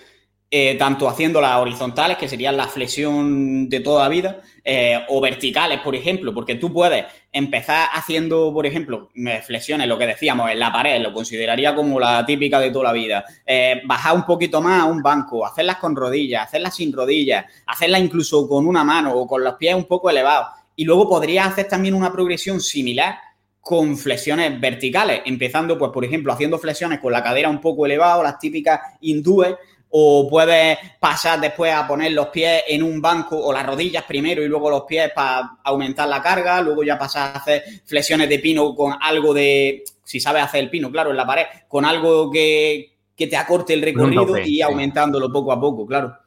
S2: eh, tanto haciendo las horizontales, que serían la flexión de toda vida, eh, o verticales, por ejemplo, porque tú puedes empezar haciendo, por ejemplo, flexiones, lo que decíamos, en la pared, lo consideraría como la típica de toda la vida, eh, bajar un poquito más a un banco, hacerlas con rodillas, hacerlas sin rodillas, hacerlas incluso con una mano o con los pies un poco elevados, y luego podrías hacer también una progresión similar con flexiones verticales, empezando, pues, por ejemplo, haciendo flexiones con la cadera un poco elevada, las típicas hindúes, o puedes pasar después a poner los pies en un banco o las rodillas primero y luego los pies para aumentar la carga, luego ya pasas a hacer flexiones de pino con algo de, si sabes hacer el pino, claro, en la pared, con algo que, te acorte el recorrido y aumentándolo poco a poco, claro.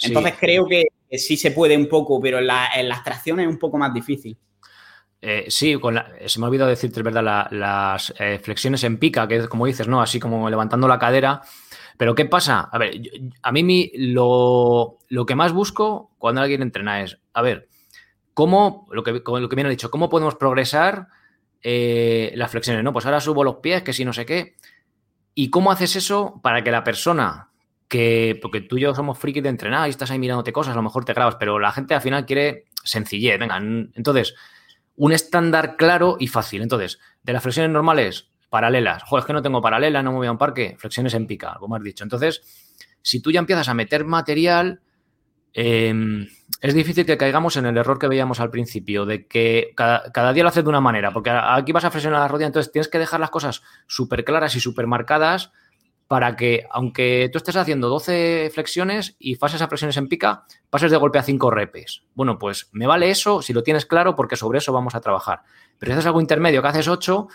S2: Entonces creo que sí se puede un poco, pero en, las tracciones es un poco más difícil.
S1: Eh, sí, con se me ha olvidado decirte, verdad, las eh, flexiones en pica, que es como dices, ¿no? Así como levantando la cadera, pero ¿qué pasa? A ver, a mí lo, que más busco cuando alguien entrena es, a ver, ¿cómo, lo que, lo que me han dicho, cómo podemos progresar eh, las flexiones? ¿no? Pues ahora subo los pies, que si no sé qué. ¿Y cómo haces eso para que la persona que, porque tú y yo somos frikis de entrenar y estás ahí mirándote cosas, a lo mejor te grabas, pero la gente al final quiere sencillez, venga, entonces, un estándar claro y fácil. Entonces, de las flexiones normales, paralelas. Joder, es que no tengo paralela, no me voy a un parque. Flexiones en pica, como has dicho. Entonces, si tú ya empiezas a meter material, em, es difícil que caigamos en el error que veíamos al principio, de que cada, día lo haces de una manera, porque aquí vas a flexionar la rodilla, entonces tienes que dejar las cosas súper claras y súper marcadas para que, aunque tú estés haciendo 12 flexiones y pases a flexiones en pica, pases de golpe a 5 repes. Bueno, pues me vale eso si lo tienes claro, porque sobre eso vamos a trabajar. Pero si haces algo intermedio que haces 8,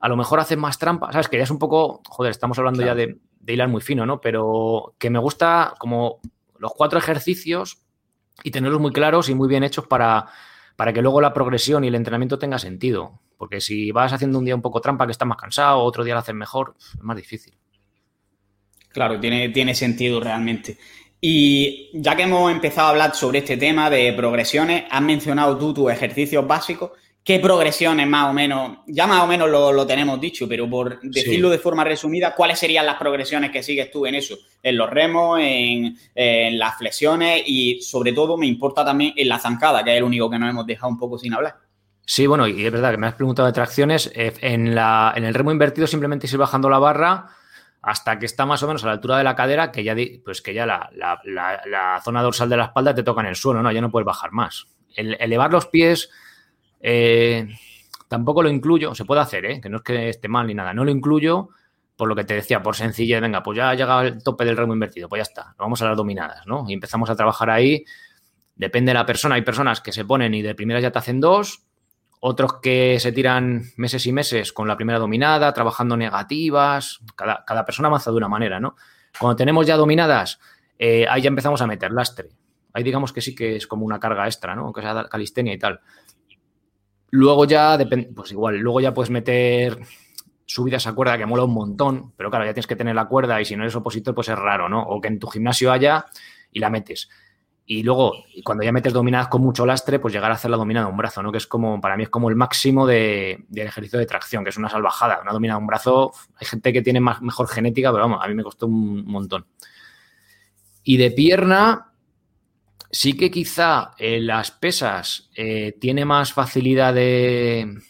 S1: a lo mejor haces más trampa, ¿sabes? Que ya es un poco, joder, estamos hablando ya de, hilar muy fino, ¿no? Pero que me gusta como los cuatro ejercicios y tenerlos muy claros y muy bien hechos para, para que luego la progresión y el entrenamiento tenga sentido. Porque si vas haciendo un día un poco trampa que estás más cansado, otro día lo haces mejor, es más difícil.
S2: Claro, tiene, tiene sentido realmente. Y ya que hemos empezado a hablar sobre este tema de progresiones, has mencionado tú tus ejercicios básicos qué progresiones más o menos, ya más o menos lo, tenemos dicho, pero por decirlo de forma resumida, ¿cuáles serían las progresiones que sigues tú en eso? En los remos, en, las flexiones y sobre todo me importa también en la zancada, que es el único que nos hemos dejado un poco sin hablar.
S1: Sí, bueno, y es verdad que me has preguntado de tracciones. Eh, en, la, en el remo invertido simplemente ir bajando la barra hasta que está más o menos a la altura de la cadera, que ya, pues que ya la, la, zona dorsal de la espalda te toca en el suelo, ¿no? Ya no puedes bajar más. El, elevar los pies eh, tampoco lo incluyo, se puede hacer, ¿eh? que no es que esté mal ni nada, no lo incluyo por lo que te decía, por sencillez, venga, pues ya ha llegado el tope del remo invertido, pues ya está, vamos a las dominadas, ¿no? Y empezamos a trabajar ahí, depende de la persona, hay personas que se ponen y de primera ya te hacen dos, otros que se tiran meses y meses con la primera dominada, trabajando negativas, cada, persona avanza de una manera, ¿no? Cuando tenemos ya dominadas, eh, ahí ya empezamos a meter lastre. Ahí digamos que sí que es como una carga extra, ¿no? Que sea calistenia y tal. Luego ya, pues igual, luego ya puedes meter subidas a cuerda que mola un montón, pero claro, ya tienes que tener la cuerda y si no eres opositor, pues es raro, ¿no? O que en tu gimnasio haya y la metes. Y luego, cuando ya metes dominadas con mucho lastre, pues llegar a hacer la dominada de un brazo, ¿no? Que es como, para mí es como el máximo de, del ejercicio de tracción, que es una salvajada. Una dominada de un brazo, hay gente que tiene más, mejor genética, pero vamos, a mí me costó un montón. Y de pierna, Sí que quizá en las pesas eh, tiene más facilidad de,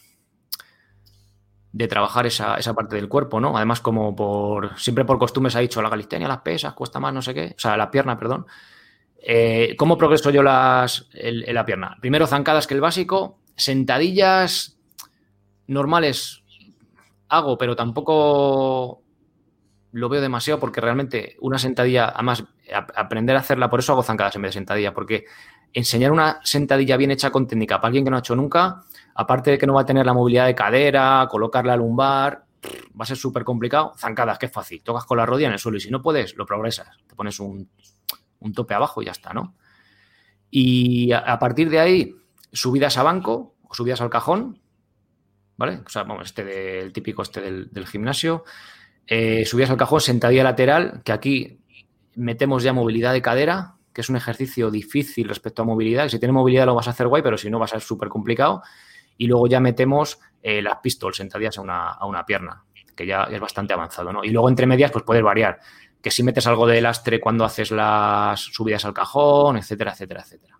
S1: de trabajar esa, parte del cuerpo, ¿no? Además, como por siempre por costumbre se ha dicho la calistenia, las pesas, cuesta más, no sé qué, o sea, la pierna, perdón. Eh, ¿Cómo progreso yo las, la pierna? Primero zancadas, que el básico, sentadillas normales hago, pero tampoco lo veo demasiado porque realmente una sentadilla, además, aprender a hacerla, por eso hago zancadas en vez de sentadilla, porque enseñar una sentadilla bien hecha con técnica para alguien que no ha hecho nunca, aparte de que no va a tener la movilidad de cadera, colocar la lumbar, va a ser súper complicado. Zancadas, que es fácil. Tocas con la rodilla en el suelo y si no puedes, lo progresas. Te pones un, tope abajo y ya está, ¿no? Y a, partir de ahí, subidas a banco o subidas al cajón, ¿vale? O sea, vamos, este del típico este del, gimnasio. Eh, subidas al cajón, sentadilla lateral, que aquí metemos ya movilidad de cadera, que es un ejercicio difícil respecto a movilidad. Si tienes movilidad lo vas a hacer guay, pero si no va a ser súper complicado. Y luego ya metemos eh, las pistols sentadillas a una, a una pierna, que ya es bastante avanzado, ¿no? Y luego entre medias, pues puedes variar. Que si metes algo de lastre cuando haces las subidas al cajón, etcétera, etcétera, etcétera.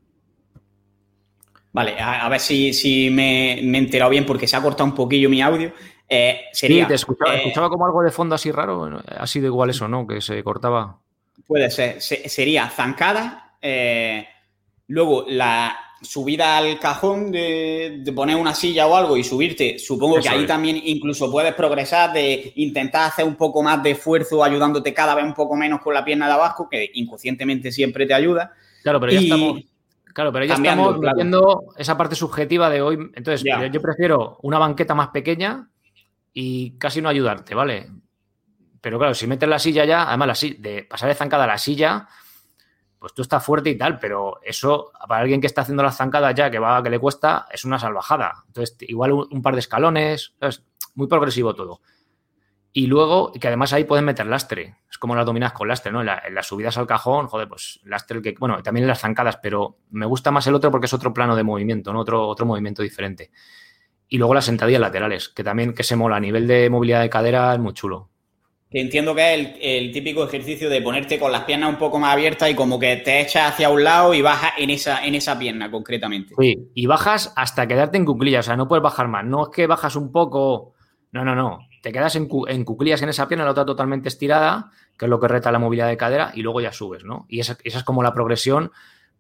S2: Vale, a, ver si, me, he enterado bien porque se ha cortado un poquillo mi audio. Eh, sería,
S1: sí, te escuchaba, eh, escuchaba, como algo de fondo así raro. Ha sido igual eso, ¿no? Que se cortaba.
S2: Puede ser. sería zancada, luego la subida al cajón de, poner una silla o algo y subirte, supongo que ahí también incluso puedes progresar de intentar hacer un poco más de esfuerzo ayudándote cada vez un poco menos con la pierna de abajo, que inconscientemente siempre te ayuda.
S1: Claro, pero ya estamos... Claro, pero ya estamos viendo esa parte subjetiva de hoy. Entonces, yo prefiero una banqueta más pequeña y casi no ayudarte, ¿vale? Pero claro, si metes la silla ya, además la silla, de pasar de zancada a la silla, pues tú estás fuerte y tal, pero eso para alguien que está haciendo las zancadas ya, que va, que le cuesta, es una salvajada. Entonces, igual un, par de escalones, es muy progresivo todo. Y luego, que además ahí pueden meter lastre. Es como las dominas con lastre, ¿no? En, las subidas al cajón, joder, pues lastre, que, bueno, también en las zancadas, pero me gusta más el otro porque es otro plano de movimiento, ¿no? Otro, otro movimiento diferente. Y luego las sentadillas laterales, que también que se mola a nivel de movilidad de cadera, es muy chulo.
S2: Que entiendo que es el, típico ejercicio de ponerte con las piernas un poco más abiertas y como que te echas hacia un lado y bajas en esa, en esa pierna concretamente.
S1: Sí, y bajas hasta quedarte en cuclillas, o sea, no puedes bajar más. No es que bajas un poco. No, no, no. Te quedas en, en cuclillas en esa pierna, la otra totalmente estirada, que es lo que reta la movilidad de cadera, y luego ya subes, ¿no? Y esa, es como la progresión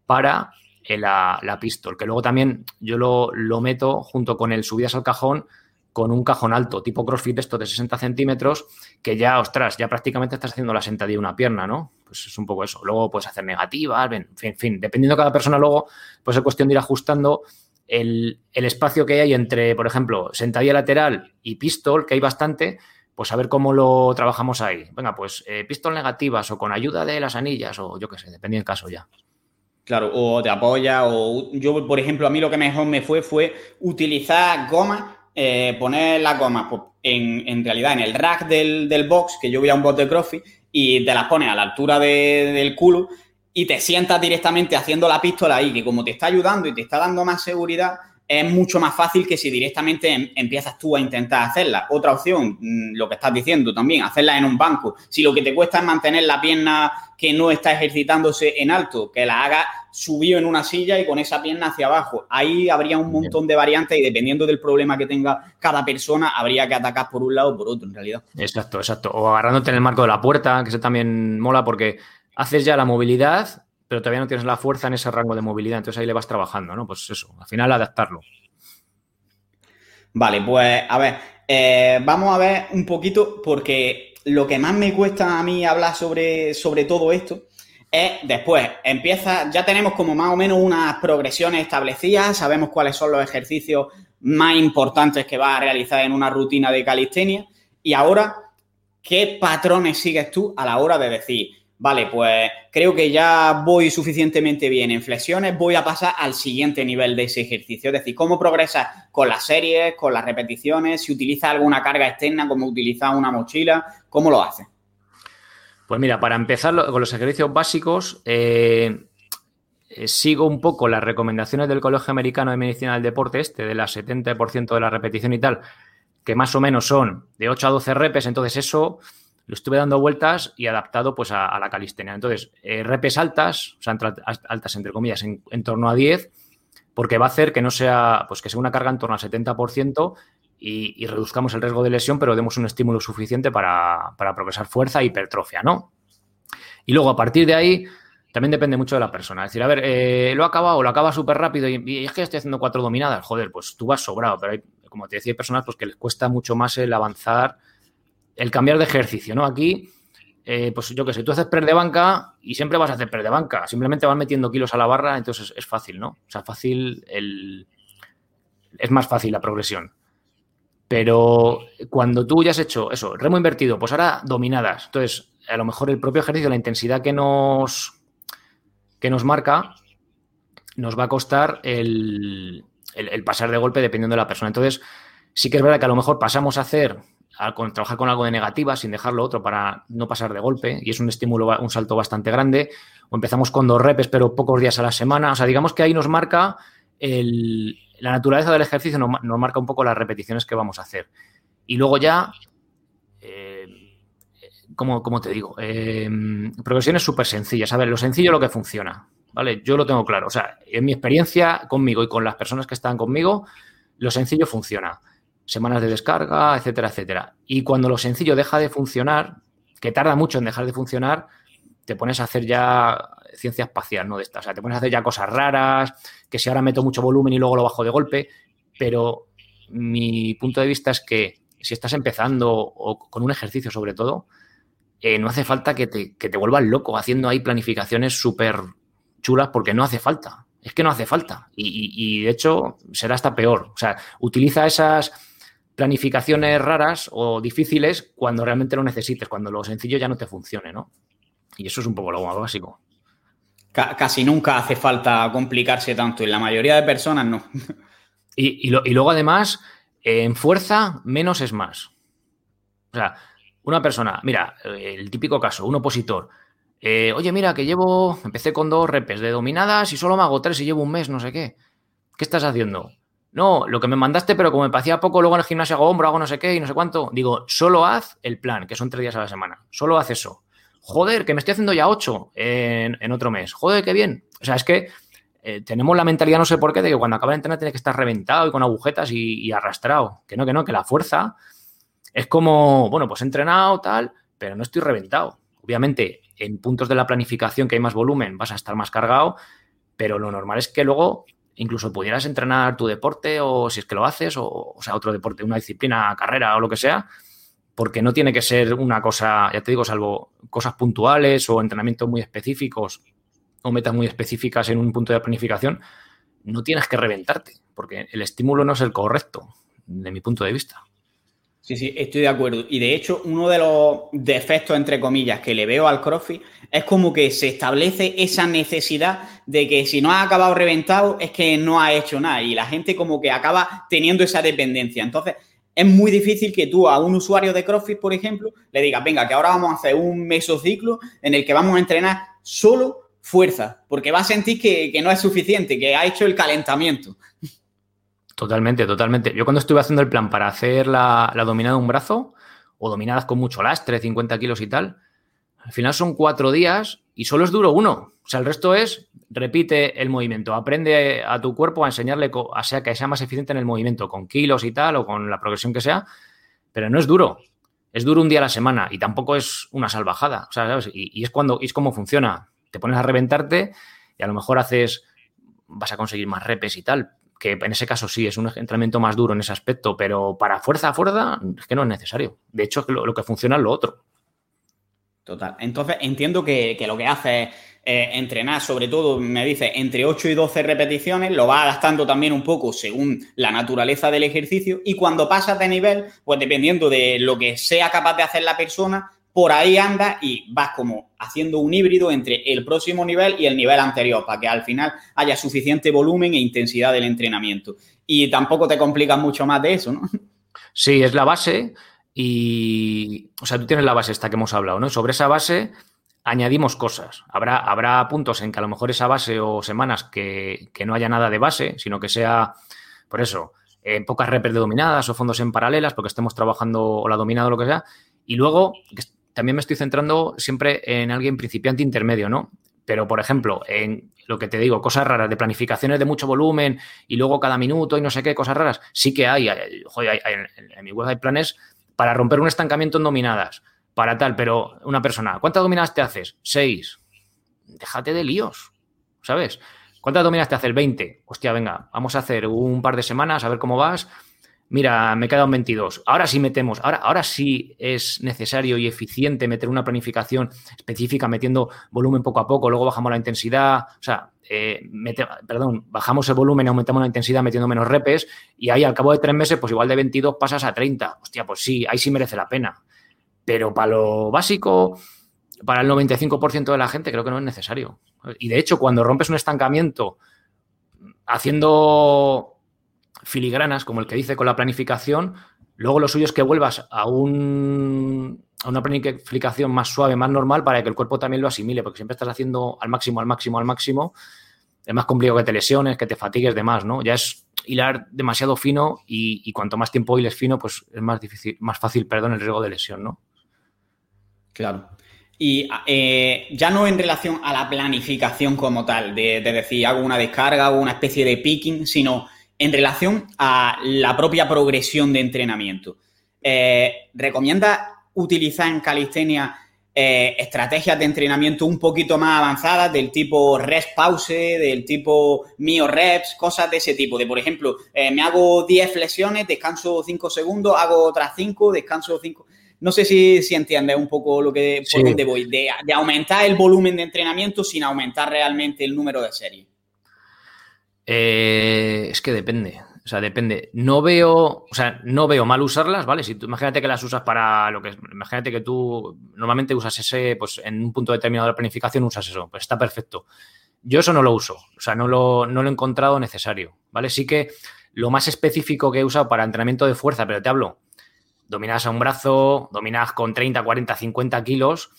S1: para eh, la, la pistol, que luego también yo lo, lo meto junto con el subidas al cajón con un cajón alto, tipo CrossFit, esto de 60 centímetros, que ya, ostras, ya prácticamente estás haciendo la sentadilla de una pierna, ¿no? Pues es un poco eso. Luego puedes hacer negativas, en fin, en fin, dependiendo de cada persona, luego, pues es cuestión de ir ajustando el, espacio que hay entre, por ejemplo, sentadilla lateral y pistol, que hay bastante, pues a ver cómo lo trabajamos ahí. Venga, pues eh, pistol negativas o con ayuda de las anillas o yo qué sé, depende del caso ya.
S2: Claro, o te apoya, o yo, por ejemplo, a mí lo que mejor me fue fue utilizar goma eh, poner la goma pues, en, realidad en el rack del, box, que yo voy a un box de CrossFit, y te las pones a la altura del culo y te sientas directamente haciendo la pistola ahí, que como te está ayudando y te está dando más seguridad, es mucho más fácil que si directamente em, empiezas tú a intentar hacerla. Otra opción, mm, lo que estás diciendo también, hacerla en un banco. Si lo que te cuesta es mantener la pierna que no está ejercitándose en alto, que la haga subido en una silla y con esa pierna hacia abajo. Ahí habría un montón de variantes y dependiendo del problema que tenga cada persona, habría que atacar por un lado o por otro, en realidad.
S1: Exacto, exacto. O agarrándote en el marco de la puerta, que eso también mola porque haces ya la movilidad pero todavía no tienes la fuerza en ese rango de movilidad, entonces ahí le vas trabajando, ¿no? Pues eso, al final adaptarlo.
S2: Vale, pues a ver, eh, vamos a ver un poquito, porque lo que más me cuesta a mí hablar sobre, sobre todo esto es después, empieza, ya tenemos como más o menos unas progresiones establecidas, sabemos cuáles son los ejercicios más importantes que vas a realizar en una rutina de calistenia. Y ahora, ¿qué patrones sigues tú a la hora de decir, vale, pues creo que ya voy suficientemente bien en flexiones, voy a pasar al siguiente nivel de ese ejercicio. Es decir, cómo progresas con las series, con las repeticiones, si utilizas alguna carga externa, como utilizas una mochila, ¿cómo lo haces?
S1: Pues mira, para empezar con los ejercicios básicos, eh, eh, sigo un poco las recomendaciones del Colegio Americano de Medicina del Deporte, este, de las 70% de la repetición y tal, que más o menos son de 8 a 12 repes, entonces eso lo estuve dando vueltas y adaptado pues a, la calistenia. Entonces, eh, repes altas, o sea, altas entre comillas, en, torno a 10, porque va a hacer que no sea, pues que sea una carga en torno al 70% y, reduzcamos el riesgo de lesión, pero demos un estímulo suficiente para, progresar fuerza e hipertrofia, ¿no? Y luego, a partir de ahí, también depende mucho de la persona. Es decir, a ver, eh, lo ha acabado, lo acaba súper rápido y, es que estoy haciendo cuatro dominadas. Joder, pues tú vas sobrado, pero hay, como te decía, hay personas pues, que les cuesta mucho más el avanzar el cambiar de ejercicio, ¿no? Aquí eh, pues yo qué sé, tú haces press de banca y siempre vas a hacer press de banca. Simplemente vas metiendo kilos a la barra, entonces es fácil, ¿no? O sea, fácil el... Es más fácil la progresión. Pero cuando tú ya has hecho eso, remo invertido, pues ahora dominadas. Entonces, a lo mejor el propio ejercicio, la intensidad que nos, que nos marca, nos va a costar el, el, pasar de golpe dependiendo de la persona. Entonces, sí que es verdad que a lo mejor pasamos a hacer, a trabajar con algo de negativa sin dejarlo otro para no pasar de golpe, y es un estímulo, un salto bastante grande, o empezamos con dos repes, pero pocos días a la semana. O sea, digamos que ahí nos marca la naturaleza del ejercicio nos, marca un poco las repeticiones que vamos a hacer. Y luego ya, eh, como, te digo, eh, progresiones súper sencillas. A ver, lo sencillo es lo que funciona, ¿vale? Yo lo tengo claro. O sea, en mi experiencia conmigo y con las personas que están conmigo, lo sencillo funciona. Semanas de descarga, etcétera, etcétera. Y cuando lo sencillo deja de funcionar, que tarda mucho en dejar de funcionar, te pones a hacer ya ciencia espacial, ¿no? De esta. O sea, te pones a hacer ya cosas raras, que si ahora meto mucho volumen y luego lo bajo de golpe, pero mi punto de vista es que si estás empezando o con un ejercicio sobre todo, eh, no hace falta que te, que te vuelvas loco haciendo ahí planificaciones súper chulas porque no hace falta. Es que no hace falta. Y, y, de hecho será hasta peor. O sea, utiliza esas planificaciones raras o difíciles cuando realmente lo necesites, cuando lo sencillo ya no te funcione, ¿no? Y eso es un poco lo básico
S2: casi nunca hace falta complicarse tanto y la mayoría de personas no. [LAUGHS]
S1: Y, luego además, en fuerza, menos es más. O sea, una persona, mira, el típico caso, un opositor. Eh, Oye, mira, que llevo, empecé con dos repes de dominadas y solo me hago tres y llevo un mes, no sé qué. ¿Qué estás haciendo? No, lo que me mandaste, pero como me parecía poco, luego en el gimnasio hago hombro, hago no sé qué y no sé cuánto. Digo, solo haz el plan, que son tres días a la semana. Solo haz eso joder, que me estoy haciendo ya ocho en, otro mes, joder, qué bien. O sea, es que eh, tenemos la mentalidad, no sé por qué, de que cuando acaba de entrenar tiene que estar reventado y con agujetas y, arrastrado. Que no, que no, que la fuerza es como, bueno, pues he entrenado, tal, pero no estoy reventado. Obviamente, en puntos de la planificación que hay más volumen vas a estar más cargado, pero lo normal es que luego incluso pudieras entrenar tu deporte o si es que lo haces, o, o sea, otro deporte, una disciplina, carrera o lo que sea, porque no tiene que ser una cosa, ya te digo, salvo cosas puntuales o entrenamientos muy específicos o metas muy específicas en un punto de planificación, no tienes que reventarte, porque el estímulo no es el correcto, de mi punto de vista.
S2: Sí, sí, estoy de acuerdo. Y de hecho, uno de los defectos, entre comillas, que le veo al CrossFit es como que se establece esa necesidad de que si no ha acabado reventado es que no ha hecho nada. Y la gente como que acaba teniendo esa dependencia. Entonces, es muy difícil que tú a un usuario de CrossFit, por ejemplo, le digas, venga, que ahora vamos a hacer un mesociclo en el que vamos a entrenar solo fuerza, porque va a sentir que, no es suficiente, que ha hecho el calentamiento.
S1: Totalmente, totalmente. Yo cuando estuve haciendo el plan para hacer la, dominada de un brazo, o dominadas con mucho lastre, 50 kilos y tal, al final son cuatro días y solo es duro uno. O sea, el resto es repite el movimiento, aprende a tu cuerpo a enseñarle a sea que sea más eficiente en el movimiento, con kilos y tal, o con la progresión que sea, pero no es duro. Es duro un día a la semana y tampoco es una salvajada. O sea, ¿sabes? Y, es cuando es como funciona. Te pones a reventarte y a lo mejor haces, vas a conseguir más repes y tal. Que en ese caso sí, es un entrenamiento más duro en ese aspecto, pero para fuerza a fuerza es que no es necesario. De hecho, lo, lo que funciona es lo otro.
S2: Total. Entonces entiendo que, que lo que hace es eh, entrenar, sobre todo, me dice, entre 8 y 12 repeticiones, lo va adaptando también un poco según la naturaleza del ejercicio y cuando pasas de nivel, pues dependiendo de lo que sea capaz de hacer la persona, por ahí anda y vas como haciendo un híbrido entre el próximo nivel y el nivel anterior, para que al final haya suficiente volumen e intensidad del entrenamiento. Y tampoco te complicas mucho más de eso, ¿no? [LAUGHS]
S1: Sí, es la base y, o sea, tú tienes la base esta que hemos hablado, ¿no? Sobre esa base añadimos cosas. Habrá, habrá puntos en que a lo mejor esa base o semanas que, no haya nada de base, sino que sea, por eso, en pocas repes de dominadas o fondos en paralelas, porque estemos trabajando o la dominada o lo que sea. Y luego, también me estoy centrando siempre en alguien principiante intermedio, ¿no? Pero, por ejemplo, en lo que te digo, cosas raras, de planificaciones de mucho volumen y luego cada minuto y no sé qué, cosas raras, sí que hay, joder, en mi web hay planes para romper un estancamiento en dominadas para tal, pero una persona, ¿cuántas dominadas te haces? Seis. Déjate de líos, ¿sabes? ¿Cuántas dominadas te haces? Veinte. Hostia, venga, vamos a hacer un par de semanas, a ver cómo vas. Mira, me en 22. Ahora sí metemos, ahora, ahora sí es necesario y eficiente meter una planificación específica metiendo volumen poco a poco, luego bajamos la intensidad, o sea, eh, perdón, bajamos el volumen aumentamos la intensidad metiendo menos repes y ahí al cabo de tres meses, pues igual de 22 pasas a 30. Hostia, pues sí, ahí sí merece la pena. Pero para lo básico, para el 95% de la gente creo que no es necesario. Y de hecho, cuando rompes un estancamiento haciendo filigranas, como el que dice con la planificación, luego lo suyo es que vuelvas a, un, a una planificación más suave, más normal, para que el cuerpo también lo asimile, porque siempre estás haciendo al máximo, al máximo, al máximo, es más complicado que te lesiones, que te fatigues de más, ¿no? Ya es hilar demasiado fino y, cuanto más tiempo hiles fino, pues es más difícil, más fácil, perdón, el riesgo de lesión, ¿no?
S2: Claro. Y eh, ya no en relación a la planificación como tal, de, decir, hago una descarga, hago una especie de picking, sino en relación a la propia progresión de entrenamiento. Eh, ¿Recomienda utilizar en calistenia eh, estrategias de entrenamiento un poquito más avanzadas del tipo rest pause, del tipo mio reps, cosas de ese tipo? De, por ejemplo, me hago 10 flexiones, descanso 5 segundos, hago otras 5, descanso 5 no sé si, si entiendes un poco lo que, por dónde voy, de, aumentar el volumen de entrenamiento sin aumentar realmente el número de series.
S1: Eh, es que depende. O sea, depende. No veo, o sea, no veo mal usarlas, ¿vale? Si tú, imagínate que las usas para lo que imagínate que tú normalmente usas ese, pues en un punto determinado de la planificación usas eso, pues está perfecto. Yo eso no lo uso, o sea, no lo, no lo he encontrado necesario, ¿vale? Sí que lo más específico que he usado para entrenamiento de fuerza, pero te hablo dominas a un brazo, dominas con 30, 40, 50 kilos,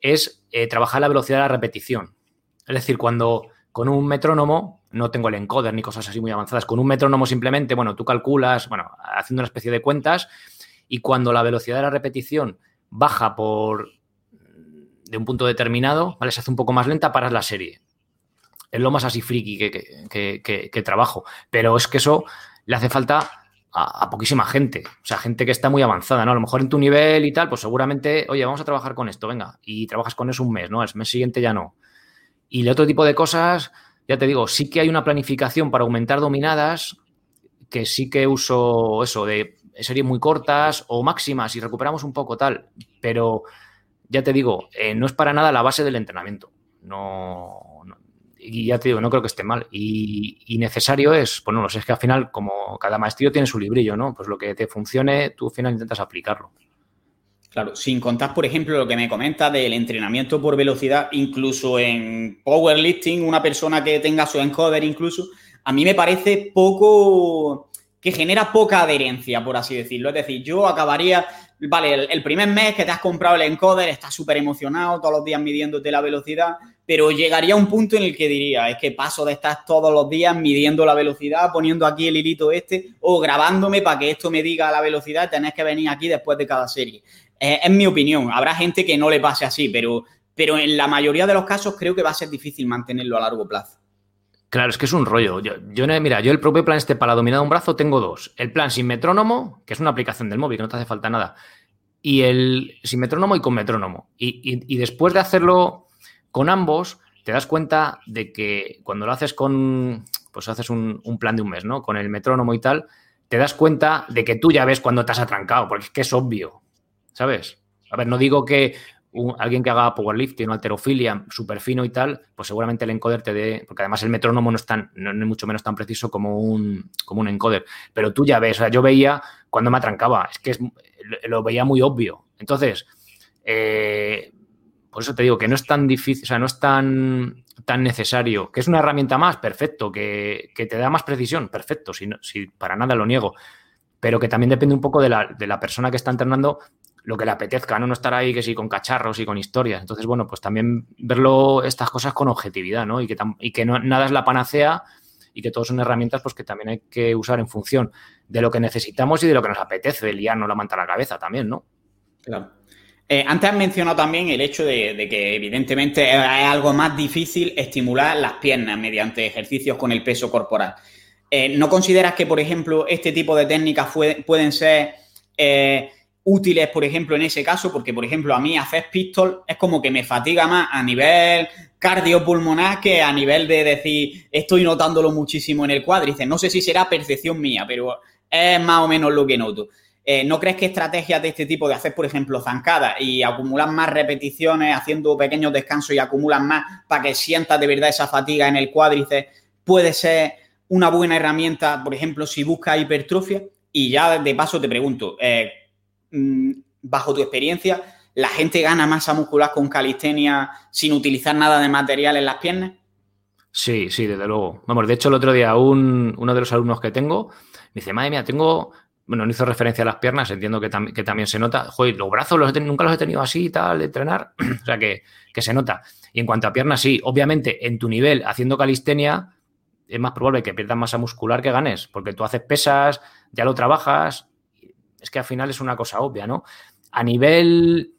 S1: es eh, trabajar la velocidad de la repetición. Es decir, cuando con un metrónomo, no tengo el encoder ni cosas así muy avanzadas, con un metrónomo simplemente, bueno, tú calculas, bueno, haciendo una especie de cuentas, y cuando la velocidad de la repetición baja por de un punto determinado, ¿vale? Se hace un poco más lenta, paras la serie. Es lo más así friki que, que trabajo. Pero es que eso le hace falta a, poquísima gente. O sea, gente que está muy avanzada, ¿no? A lo mejor en tu nivel y tal, pues seguramente, oye, vamos a trabajar con esto, venga, y trabajas con eso un mes, ¿no? El mes siguiente ya no. Y el otro tipo de cosas, ya te digo, sí que hay una planificación para aumentar dominadas, que sí que uso eso de series muy cortas o máximas y recuperamos un poco tal, pero ya te digo, eh, no es para nada la base del entrenamiento. No, y ya te digo, no creo que esté mal. Y, necesario es, pues no lo sé, es que al final, como cada maestrillo tiene su librillo, ¿no? Pues lo que te funcione, tú al final intentas aplicarlo.
S2: Claro, sin contar, por ejemplo, lo que me comenta del entrenamiento por velocidad, incluso en powerlifting, una persona que tenga su encoder incluso, a mí me parece poco, que genera poca adherencia, por así decirlo. Es decir, yo acabaría, vale, el, primer mes que te has comprado el encoder, estás súper emocionado, todos los días midiéndote la velocidad, pero llegaría un punto en el que diría, es que paso de estar todos los días midiendo la velocidad, poniendo aquí el hilito este, o grabándome para que esto me diga la velocidad, tenés que venir aquí después de cada serie. Es mi opinión, habrá gente que no le pase así, pero, pero en la mayoría de los casos creo que va a ser difícil mantenerlo a largo plazo.
S1: Claro, es que es un rollo. Yo, mira, yo el propio plan este para dominar un brazo tengo dos. El plan sin metrónomo, que es una aplicación del móvil, que no te hace falta nada. Y el sin metrónomo y con metrónomo. y después de hacerlo con ambos te das cuenta de que cuando lo haces con, pues haces un, plan de un mes, ¿no? Con el metrónomo y tal, te das cuenta de que tú ya ves cuando te has atrancado, porque es que es obvio, ¿sabes? A ver, no digo que alguien que haga powerlifting o alterofilia súper fino y tal, pues seguramente el encoder te dé, porque además el metrónomo no es, tan, no, es mucho menos tan preciso como un, como un encoder, pero tú ya ves, o sea, yo veía cuando me atrancaba, es que lo veía muy obvio. Entonces, eh, por eso te digo que no es tan difícil, o sea, no es tan, tan necesario. Que es una herramienta más, perfecto. Que, te da más precisión, perfecto. Si, si, para nada lo niego. Pero que también depende un poco de la, persona que está entrenando lo que le apetezca, ¿no? No estar ahí que sí con cacharros y con historias. Entonces, bueno, pues también verlo estas cosas con objetividad, ¿no? Y que, y que nada es la panacea y que todos son herramientas pues que también hay que usar en función de lo que necesitamos y de lo que nos apetece, liarnos la manta a la cabeza también, ¿no?
S2: Claro. Eh, antes has mencionado también el hecho de, que evidentemente es algo más difícil estimular las piernas mediante ejercicios con el peso corporal. Eh, ¿No consideras que, por ejemplo, este tipo de técnicas pueden ser eh, útiles, por ejemplo, en ese caso? Porque, por ejemplo, a mí hacer pistol es como que me fatiga más a nivel cardiopulmonar que a nivel de decir estoy notándolo muchísimo en el cuádriceps. No sé si será percepción mía, pero Es más o menos lo que noto. Eh, ¿No crees que estrategias de este tipo de hacer, por ejemplo, zancadas y acumular más repeticiones, haciendo pequeños descansos y acumular más para que sientas de verdad esa fatiga en el cuádriceps, puede ser una buena herramienta, por ejemplo, si buscas hipertrofia? Y ya de paso te pregunto, eh, bajo tu experiencia, ¿la gente gana masa muscular con calistenia sin utilizar nada de material en las piernas?
S1: Sí, sí, desde luego. Vamos, de hecho, el otro día uno de los alumnos que tengo me dice, madre mía, tengo, bueno, no hizo referencia a las piernas, entiendo que, también se nota, joder, los brazos los nunca los he tenido así y tal, de entrenar, [CLEARS THROAT] o sea que, que se nota. Y en cuanto a piernas, sí, obviamente en tu nivel haciendo calistenia es más probable que pierdas masa muscular que ganes, porque tú haces pesas, ya lo trabajas, es que al final es una cosa obvia, ¿no? A nivel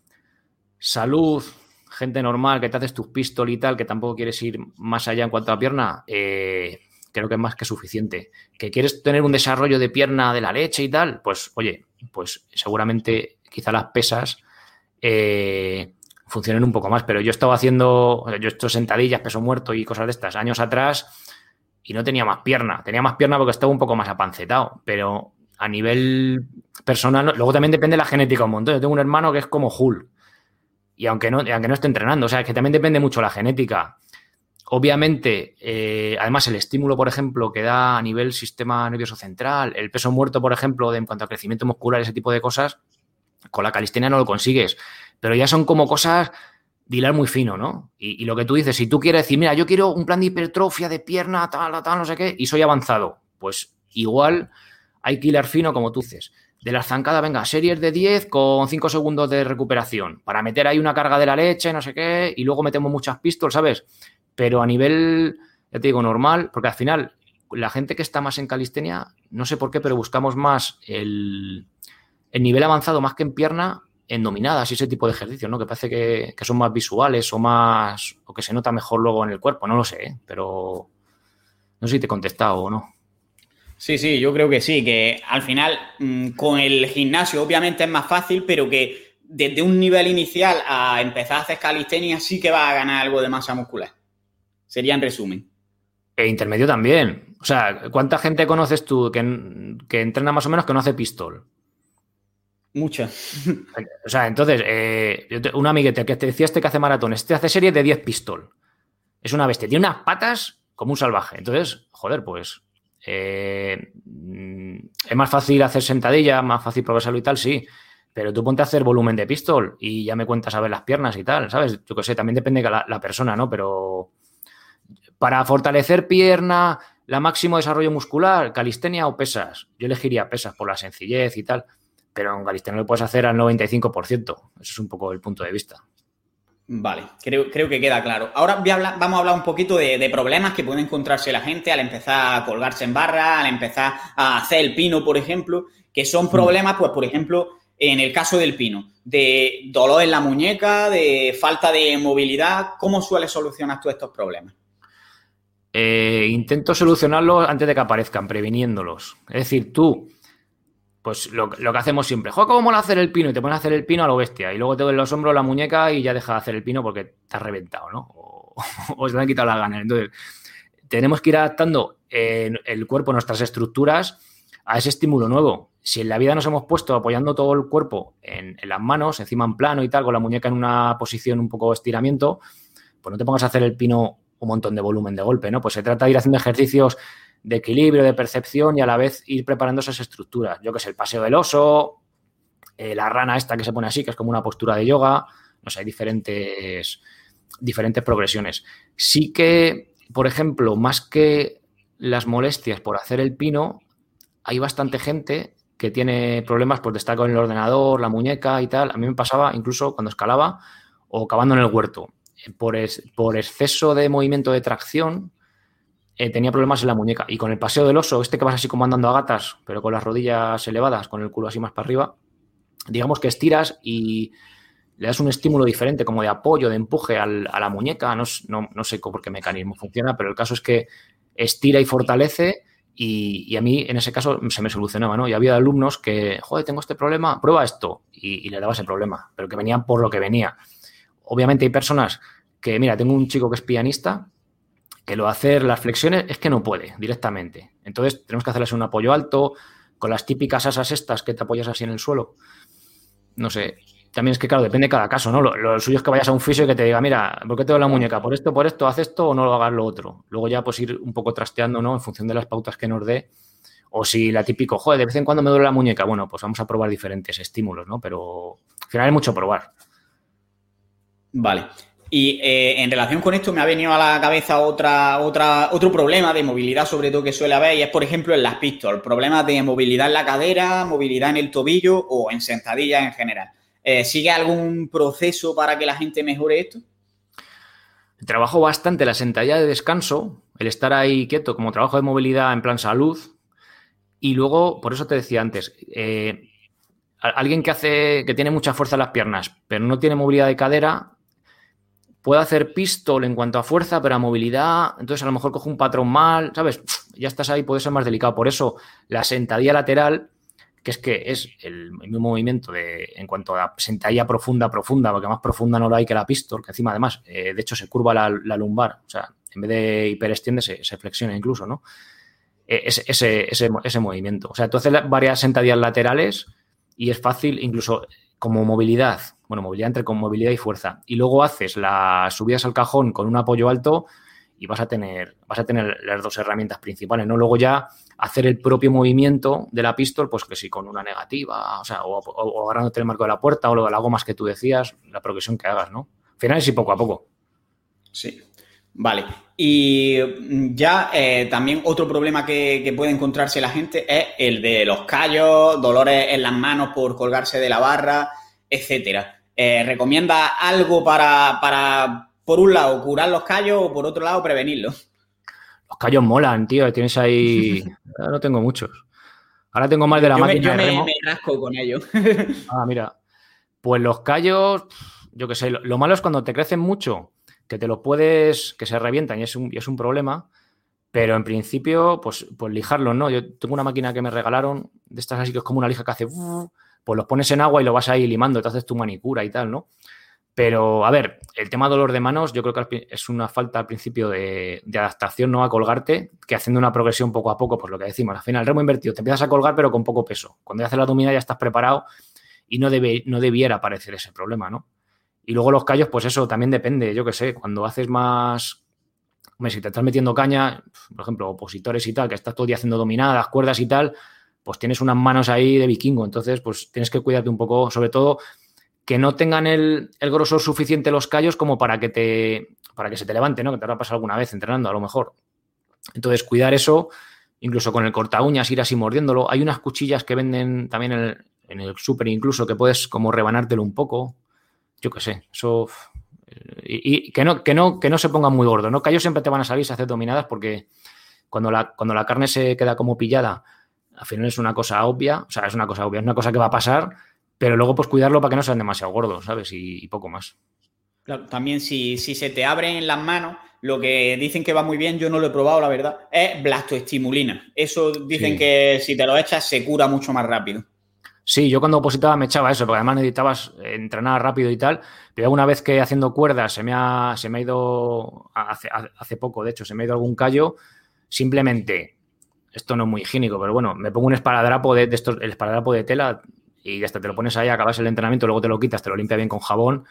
S1: salud, gente normal, que te haces tus pistol y tal, que tampoco quieres ir más allá en cuanto a pierna, eh, creo que es más que suficiente. ¿Que quieres tener un desarrollo de pierna de la leche y tal? Pues, oye, pues seguramente quizá las pesas eh, funcionen un poco más, pero yo estaba haciendo, yo he hecho sentadillas, peso muerto y cosas de estas años atrás y no tenía más pierna. Tenía más pierna porque estaba un poco más apancetado, pero a nivel personal, luego también depende de la genética un montón. Yo tengo un hermano que es como Hulk y aunque no, aunque no esté entrenando, o sea, es que también depende mucho la genética. Obviamente, eh, además el estímulo, por ejemplo, que da a nivel sistema nervioso central, el peso muerto, por ejemplo, de, en cuanto a crecimiento muscular, ese tipo de cosas, con la calistenia no lo consigues. Pero ya son como cosas dilar muy fino, ¿no? Y, lo que tú dices, si tú quieres decir, mira, yo quiero un plan de hipertrofia de pierna, tal, tal, no sé qué, y soy avanzado, pues igual hay que hilar fino como tú dices. De las zancadas, venga, series de 10 con 5 segundos de recuperación, para meter ahí una carga de la leche, no sé qué, y luego metemos muchas pistolas, ¿sabes? Pero a nivel, ya te digo, normal, porque al final la gente que está más en calistenia, no sé por qué, pero buscamos más el, el nivel avanzado más que en pierna en dominadas y ese tipo de ejercicios, ¿no? Que parece que, son más visuales o más. o que se nota mejor luego en el cuerpo, no lo sé, ¿eh? pero no sé si te he contestado o no.
S2: Sí, sí, yo creo que sí, que al final mm, con el gimnasio obviamente es más fácil, pero que desde un nivel inicial a empezar a hacer calistenia sí que va a ganar algo de masa muscular. Sería en resumen.
S1: E intermedio también. O sea, ¿cuánta gente conoces tú que, que entrena más o menos que no hace pistol?
S2: Mucha. [LAUGHS]
S1: O sea, entonces, eh, un amiguete que te decía este que hace maratón, este hace serie de 10 pistol. Es una bestia. Tiene unas patas como un salvaje. Entonces, joder, pues. Eh, es más fácil hacer sentadilla, más fácil progresarlo y tal, sí. Pero tú ponte a hacer volumen de pistol y ya me cuentas a ver las piernas y tal, ¿sabes? Yo qué sé, también depende de la persona, ¿no? Pero para fortalecer pierna, la máximo desarrollo muscular, calistenia o pesas. Yo elegiría pesas por la sencillez y tal pero en calistenia lo puedes hacer al 95%. Ese es un poco el punto de vista.
S2: Vale, creo, creo que queda claro. Ahora vamos a hablar un poquito de, problemas que puede encontrarse la gente al empezar a colgarse en barra, al empezar a hacer el pino, por ejemplo, que son mm. problemas, pues, por ejemplo, en el caso del pino, de dolor en la muñeca, de falta de movilidad. ¿Cómo sueles solucionar tú estos problemas?
S1: Eh, intento solucionarlos antes de que aparezcan, previniéndolos. Es decir, tú pues lo, que hacemos siempre, juega ¿cómo mola hacer el pino? Y te pones a hacer el pino a lo bestia. Y luego te ven los hombros, la muñeca y ya deja de hacer el pino porque te has reventado, ¿no? O, [LAUGHS] se te han quitado las ganas. Entonces, tenemos que ir adaptando el cuerpo, nuestras estructuras a ese estímulo nuevo. Si en la vida nos hemos puesto apoyando todo el cuerpo en, en las manos, encima en plano y tal, con la muñeca en una posición un poco de estiramiento, pues no te pongas a hacer el pino un montón de volumen de golpe, ¿no? Pues se trata de ir haciendo ejercicios de equilibrio, de percepción y a la vez ir preparando esas estructuras. Yo que sé, el paseo del oso, eh, la rana esta que se pone así, que es como una postura de yoga, no sé, hay diferentes, diferentes progresiones. Sí que, por ejemplo, más que las molestias por hacer el pino, hay bastante gente que tiene problemas por estar con el ordenador, la muñeca y tal. A mí me pasaba incluso cuando escalaba o cavando en el huerto. Por exceso de movimiento de tracción, eh, tenía problemas en la muñeca. Y con el paseo del oso, este que vas así como andando a gatas, pero con las rodillas elevadas, con el culo así más para arriba, digamos que estiras y le das un estímulo diferente, como de apoyo, de empuje a la muñeca. No, no, sé por qué mecanismo funciona, pero el caso es que estira y fortalece. Y, a mí en ese caso se me solucionaba, ¿no? Y había alumnos que, joder, tengo este problema, prueba esto. Y, y le daba ese problema, pero que venían por lo que venía. Obviamente hay personas que, mira, tengo un chico que es pianista que lo hacer las flexiones es que no puede directamente. Entonces tenemos que hacerles un apoyo alto, con las típicas asas estas que te apoyas así en el suelo. No sé. También es que, claro, depende de cada caso, ¿no? Lo, suyo es que vayas a un fisio y que te diga, mira, ¿por qué te doy la muñeca? ¿Por esto, por esto, haz esto o no lo hagas lo otro? Luego ya pues ir un poco trasteando, ¿no? En función de las pautas que nos dé. O si la típico, joder, de vez en cuando me duele la muñeca, bueno, pues vamos a probar diferentes estímulos, ¿no? Pero al final hay mucho probar.
S2: Vale. Y eh, en relación con esto me ha venido a la cabeza otra, otra, otro problema de movilidad, sobre todo que suele haber, y es, por ejemplo, en las pistolas. Problemas de movilidad en la cadera, movilidad en el tobillo o en sentadillas en general. Eh, ¿Sigue algún proceso para que la gente mejore esto?
S1: Trabajo bastante la sentadilla de descanso, el estar ahí quieto como trabajo de movilidad en plan salud. Y luego, por eso te decía antes, eh, alguien que hace, que tiene mucha fuerza en las piernas, pero no tiene movilidad de cadera, puede hacer pistol en cuanto a fuerza, pero a movilidad, entonces a lo mejor coge un patrón mal, ¿sabes? Ya estás ahí, puede ser más delicado. Por eso la sentadilla lateral, que es que es el mismo movimiento de, en cuanto a sentadilla profunda, profunda, porque más profunda no lo hay que la pistol, que encima además, eh, de hecho, se curva la, lumbar, o sea, en vez de hiperextiende, se, se flexiona incluso, ¿no? E, ese, ese, ese, movimiento. O sea, tú haces varias sentadillas laterales y es fácil, incluso como movilidad, bueno, movilidad entre con movilidad y fuerza, y luego haces las subidas al cajón con un apoyo alto y vas a tener, vas a tener las dos herramientas principales, ¿no? Luego ya hacer el propio movimiento de la pistol, pues que si con una negativa, o sea, o, agarrándote el marco de la puerta o lo de las gomas que tú decías, la progresión que hagas, ¿no? Al final es poco a poco.
S2: Sí. Vale. Y ya eh, también otro problema que, puede encontrarse la gente es el de los callos, dolores en las manos por colgarse de la barra, etcétera. Eh, ¿recomienda algo para, por un lado, curar los callos o por otro lado, prevenirlos?
S1: Los callos molan, tío. Tienes ahí. [LAUGHS] no tengo muchos. Ahora tengo más de la máquina.
S2: Me,
S1: yo
S2: me, rasco con ellos. [LAUGHS]
S1: ah, mira. Pues los callos, yo qué sé, lo, malo es cuando te crecen mucho, que te los puedes, que se revientan y es un, es un problema. Pero en principio, pues, pues lijarlos, ¿no? Yo tengo una máquina que me regalaron, de estas así que es como una lija que hace pues los pones en agua y lo vas ahí limando, te haces tu manicura y tal, ¿no? Pero, a ver, el tema dolor de manos yo creo que es una falta al principio de, adaptación, ¿no? A colgarte, que haciendo una progresión poco a poco, pues lo que decimos, al final, remo invertido, te empiezas a colgar pero con poco peso. Cuando ya haces la dominada ya estás preparado y no, debe, no debiera aparecer ese problema, ¿no? Y luego los callos, pues eso también depende, yo qué sé, cuando haces más... Hombre, si te estás metiendo caña, por ejemplo, opositores y tal, que estás todo el día haciendo dominadas, cuerdas y tal, pues tienes unas manos ahí de vikingo. Entonces, pues tienes que cuidarte un poco, sobre todo que no tengan el, grosor suficiente los callos como para que te para que se te levante, ¿no? Que te habrá pasado alguna vez entrenando, a lo mejor. Entonces, cuidar eso, incluso con el corta uñas, ir así mordiéndolo. Hay unas cuchillas que venden también en el, en súper incluso que puedes como rebanártelo un poco. Yo qué sé, eso... Y, que, no, que, no, que no se pongan muy gordos, ¿no? Callos siempre te van a salir si haces dominadas porque cuando la, cuando la carne se queda como pillada al final es una cosa obvia, o sea, es una cosa obvia, es una cosa que va a pasar, pero luego pues cuidarlo para que no sean demasiado gordos, ¿sabes? Y, poco más.
S2: Claro, también si, se te abren las manos, lo que dicen que va muy bien, yo no lo he probado, la verdad, es blastoestimulina. Eso dicen que si te lo echas se cura mucho más rápido.
S1: Sí, yo cuando opositaba me echaba eso, porque además necesitabas entrenar rápido y tal, pero una vez que haciendo cuerdas se me ha, se me ha ido, hace, hace poco de hecho, se me ha ido algún callo, simplemente esto no es muy higiénico, pero bueno, me pongo un esparadrapo de, estos, el esparadrapo de tela y hasta te lo pones ahí, acabas el entrenamiento, luego te lo quitas, te lo limpia bien con jabón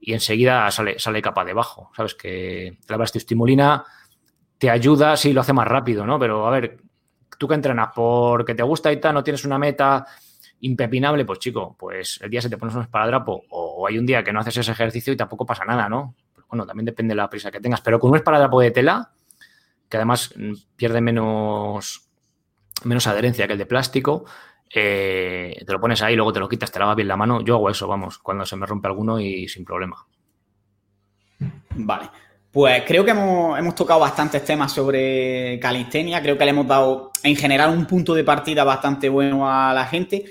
S1: y enseguida sale, sale capa debajo. Sabes que la estimulina te ayuda, sí, lo hace más rápido, ¿no? Pero a ver, tú que entrenas porque te gusta y tal, no tienes una meta impepinable, pues chico, pues el día se te pones un esparadrapo o, hay un día que no haces ese ejercicio y tampoco pasa nada, ¿no? bueno, también depende de la prisa que tengas, pero con un esparadrapo de tela que además mm, pierde menos, menos adherencia que el de plástico. Eh, te lo pones ahí, luego te lo quitas, te lavas bien la mano. Yo hago eso, vamos, cuando se me rompe alguno y sin problema.
S2: Vale. Pues creo que hemos, tocado bastantes temas sobre calistenia. Creo que le hemos dado en general un punto de partida bastante bueno a la gente.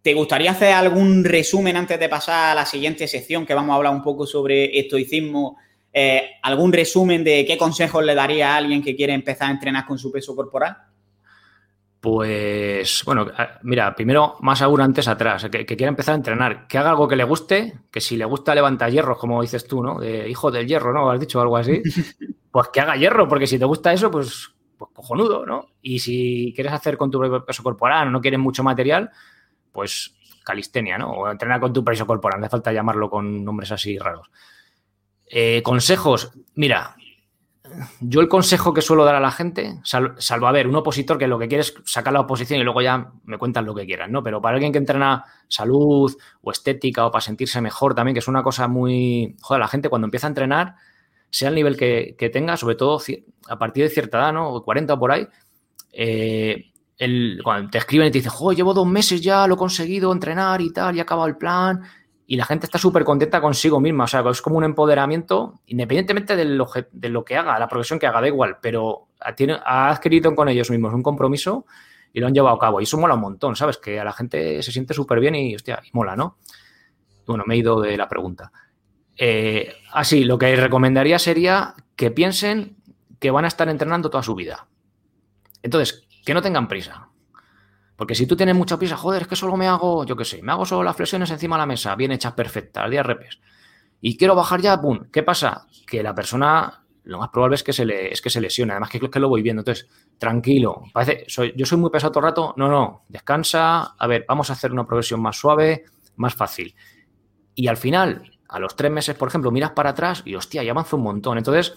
S2: ¿Te gustaría hacer algún resumen antes de pasar a la siguiente sección que vamos a hablar un poco sobre estoicismo eh, ¿Algún resumen de qué consejos le daría a alguien que quiere empezar a entrenar con su peso corporal?
S1: Pues, bueno, mira, primero, más aún antes atrás, que, quiera empezar a entrenar, que haga algo que le guste, que si le gusta levantar hierros, como dices tú, ¿no? De hijo del hierro, ¿no? Has dicho algo así. [LAUGHS] Pues que haga hierro, porque si te gusta eso, pues pues cojonudo, ¿no? Y si quieres hacer con tu propio peso corporal, no quieres mucho material, pues calistenia, ¿no? O entrenar con tu peso corporal, no hace falta llamarlo con nombres así raros. Eh, consejos, mira, yo el consejo que suelo dar a la gente, salvo a ver, un opositor que lo que quiere es sacar la oposición y luego ya me cuentan lo que quieran, ¿no? Pero para alguien que entrena salud o estética o para sentirse mejor también, que es una cosa muy... Joder, la gente cuando empieza a entrenar, sea el nivel que, tenga, sobre todo a partir de cierta edad, ¿no? 40 o por ahí, eh, cuando te escriben y te dicen, joder, llevo dos meses ya, lo he conseguido entrenar y tal, y he acabado el plan, y la gente está súper contenta consigo misma. O sea, es como un empoderamiento, independientemente de lo, de lo que haga, la progresión que haga, da igual, pero ha adquirido con ellos mismos un compromiso y lo han llevado a cabo. Y eso mola un montón, ¿sabes? Que a la gente se siente súper bien y, hostia, mola, ¿no? Bueno, me he ido de la pregunta. Eh, así, lo que recomendaría sería que piensen que van a estar entrenando toda su vida. Entonces, que no tengan prisa. Porque si tú tienes mucha prisa, joder, es que solo me hago, yo qué sé, me hago solo las flexiones encima de la mesa, bien hechas, perfectas, al día repes. Y quiero bajar ya, ¡pum! ¿Qué pasa? Que la persona, lo más probable es que se, le, que se lesione. Además, que, que lo voy viendo. Entonces, tranquilo. Parece, soy, yo soy muy pesado todo el rato. No, no, descansa. A ver, vamos a hacer una progresión más suave, más fácil. Y al final, a los tres meses, por ejemplo, miras para atrás y, hostia, ya avanza un montón. Entonces,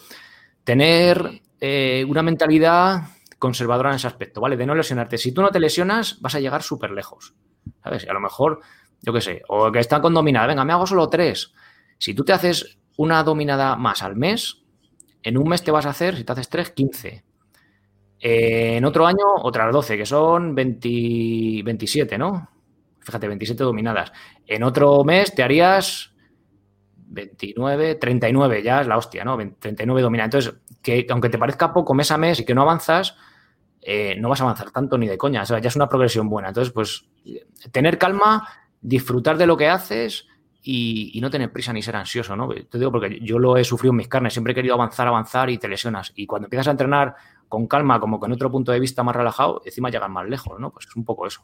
S1: tener eh, una mentalidad conservadora en ese aspecto, ¿vale? De no lesionarte. Si tú no te lesionas, vas a llegar súper lejos, ¿sabes? Y a lo mejor, yo qué sé, o que están con dominada, venga, me hago solo tres. Si tú te haces una dominada más al mes, en un mes te vas a hacer, si te haces tres, 15. Eh, en otro año, otras 12, que son 27, ¿no? Fíjate, 27 dominadas. En otro mes te harías 29, 39, ya es la hostia, ¿no? 39 dominadas. Entonces, que aunque te parezca poco mes a mes y que no avanzas, eh, no vas a avanzar tanto ni de coña. O sea, ya es una progresión buena. Entonces, pues, tener calma, disfrutar de lo que haces y, no tener prisa ni ser ansioso, ¿no? Te digo porque yo lo he sufrido en mis carnes. Siempre he querido avanzar, avanzar y te lesionas. Y cuando empiezas a entrenar con calma, como con otro punto de vista más relajado, encima llegas más lejos, ¿no? Pues es un poco eso.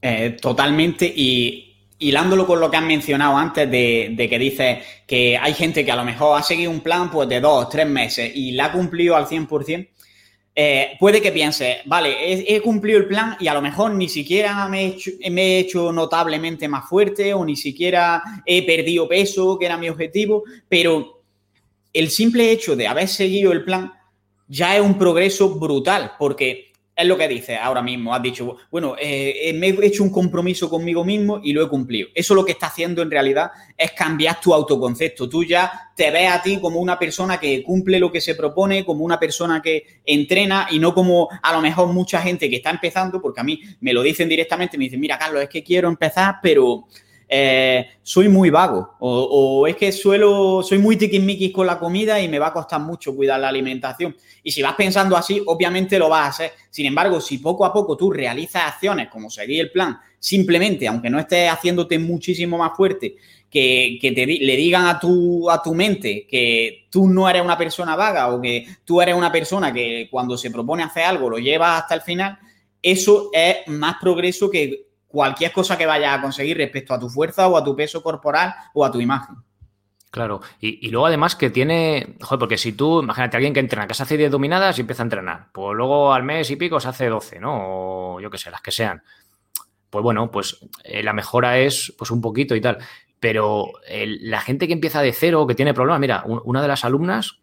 S2: Eh, totalmente. Y hilándolo con lo que has mencionado antes de, que dices que hay gente que a lo mejor ha seguido un plan pues de dos, tres meses y la ha cumplido al 100%, eh, puede que piense, vale, he, cumplido el plan y a lo mejor ni siquiera me he, hecho, notablemente más fuerte o ni siquiera he perdido peso, que era mi objetivo, pero el simple hecho de haber seguido el plan ya es un progreso brutal, porque es lo que dices ahora mismo. Has dicho, bueno, eh, eh, me he hecho un compromiso conmigo mismo y lo he cumplido. Eso lo que está haciendo en realidad es cambiar tu autoconcepto. Tú ya te ves a ti como una persona que cumple lo que se propone, como una persona que entrena y no como a lo mejor mucha gente que está empezando, porque a mí me lo dicen directamente, me dicen, mira, Carlos, es que quiero empezar, pero eh, soy muy vago o, es que suelo, soy muy tiquismiquis con la comida y me va a costar mucho cuidar la alimentación. Y si vas pensando así, obviamente lo vas a hacer. Sin embargo, si poco a poco tú realizas acciones como seguir el plan, simplemente, aunque no estés haciéndote muchísimo más fuerte, que, te, le digan a tu, a tu mente que tú no eres una persona vaga o que tú eres una persona que cuando se propone hacer algo lo lleva hasta el final, eso es más progreso que cualquier cosa que vayas a conseguir respecto a tu fuerza o a tu peso corporal o a tu imagen.
S1: Claro, y, luego además que tiene, joder, porque si tú, imagínate, alguien que entrena, que se hace 10 dominadas y empieza a entrenar, pues luego al mes y pico se hace 12, ¿no? O yo qué sé, las que sean. Pues bueno, pues eh, la mejora es pues un poquito y tal. Pero la gente que empieza de cero, que tiene problemas, mira, una de las alumnas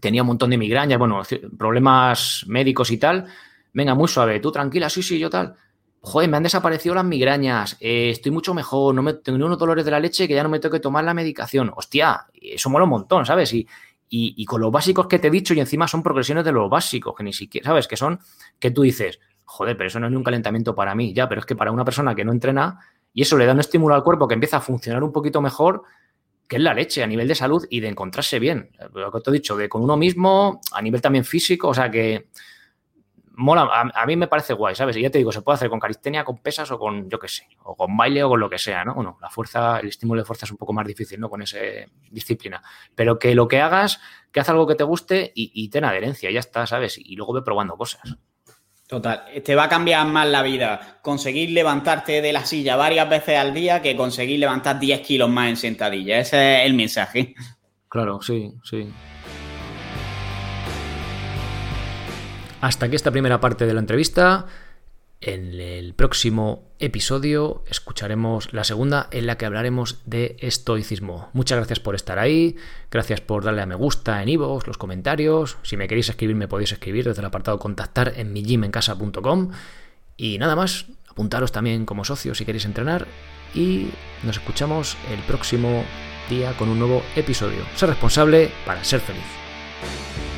S1: tenía un montón de migrañas, bueno, problemas médicos y tal. Venga, muy suave, tú tranquila, sí, sí, yo tal joder, me han desaparecido las migrañas, eh, estoy mucho mejor, no me tengo unos dolores de la leche que ya no me tengo que tomar la medicación. Hostia, eso mola un montón, ¿sabes? Y, y, con los básicos que te he dicho y encima son progresiones de los básicos, que ni siquiera, ¿sabes? Que son, que tú dices, joder, pero eso no es ni un calentamiento para mí, ya, pero es que para una persona que no entrena y eso le da un estímulo al cuerpo que empieza a funcionar un poquito mejor, que es la leche a nivel de salud y de encontrarse bien. Lo que te he dicho, de con uno mismo, a nivel también físico, o sea que mola, a, mí me parece guay, ¿sabes? Y ya te digo, se puede hacer con calistenia, con pesas o con, yo qué sé, o con baile o con lo que sea, ¿no? Bueno, la fuerza, el estímulo de fuerza es un poco más difícil, ¿no? Con esa disciplina. Pero que lo que hagas, que haz algo que te guste y, ten adherencia, ya está, ¿sabes? Y luego ve probando cosas.
S2: Total, te va a cambiar más la vida conseguir levantarte de la silla varias veces al día que conseguir levantar 10 kilos más en sentadilla. Ese es el mensaje.
S1: Claro, sí, sí. Hasta aquí esta primera parte de la entrevista. En el próximo episodio escucharemos la segunda en la que hablaremos de estoicismo. Muchas gracias por estar ahí, gracias por darle a me gusta en iVoox, los comentarios. Si me queréis escribir me podéis escribir desde el apartado contactar en mijimencasa.com. Y nada más, apuntaros también como socio si queréis entrenar y nos escuchamos el próximo día con un nuevo episodio. Ser responsable para ser feliz.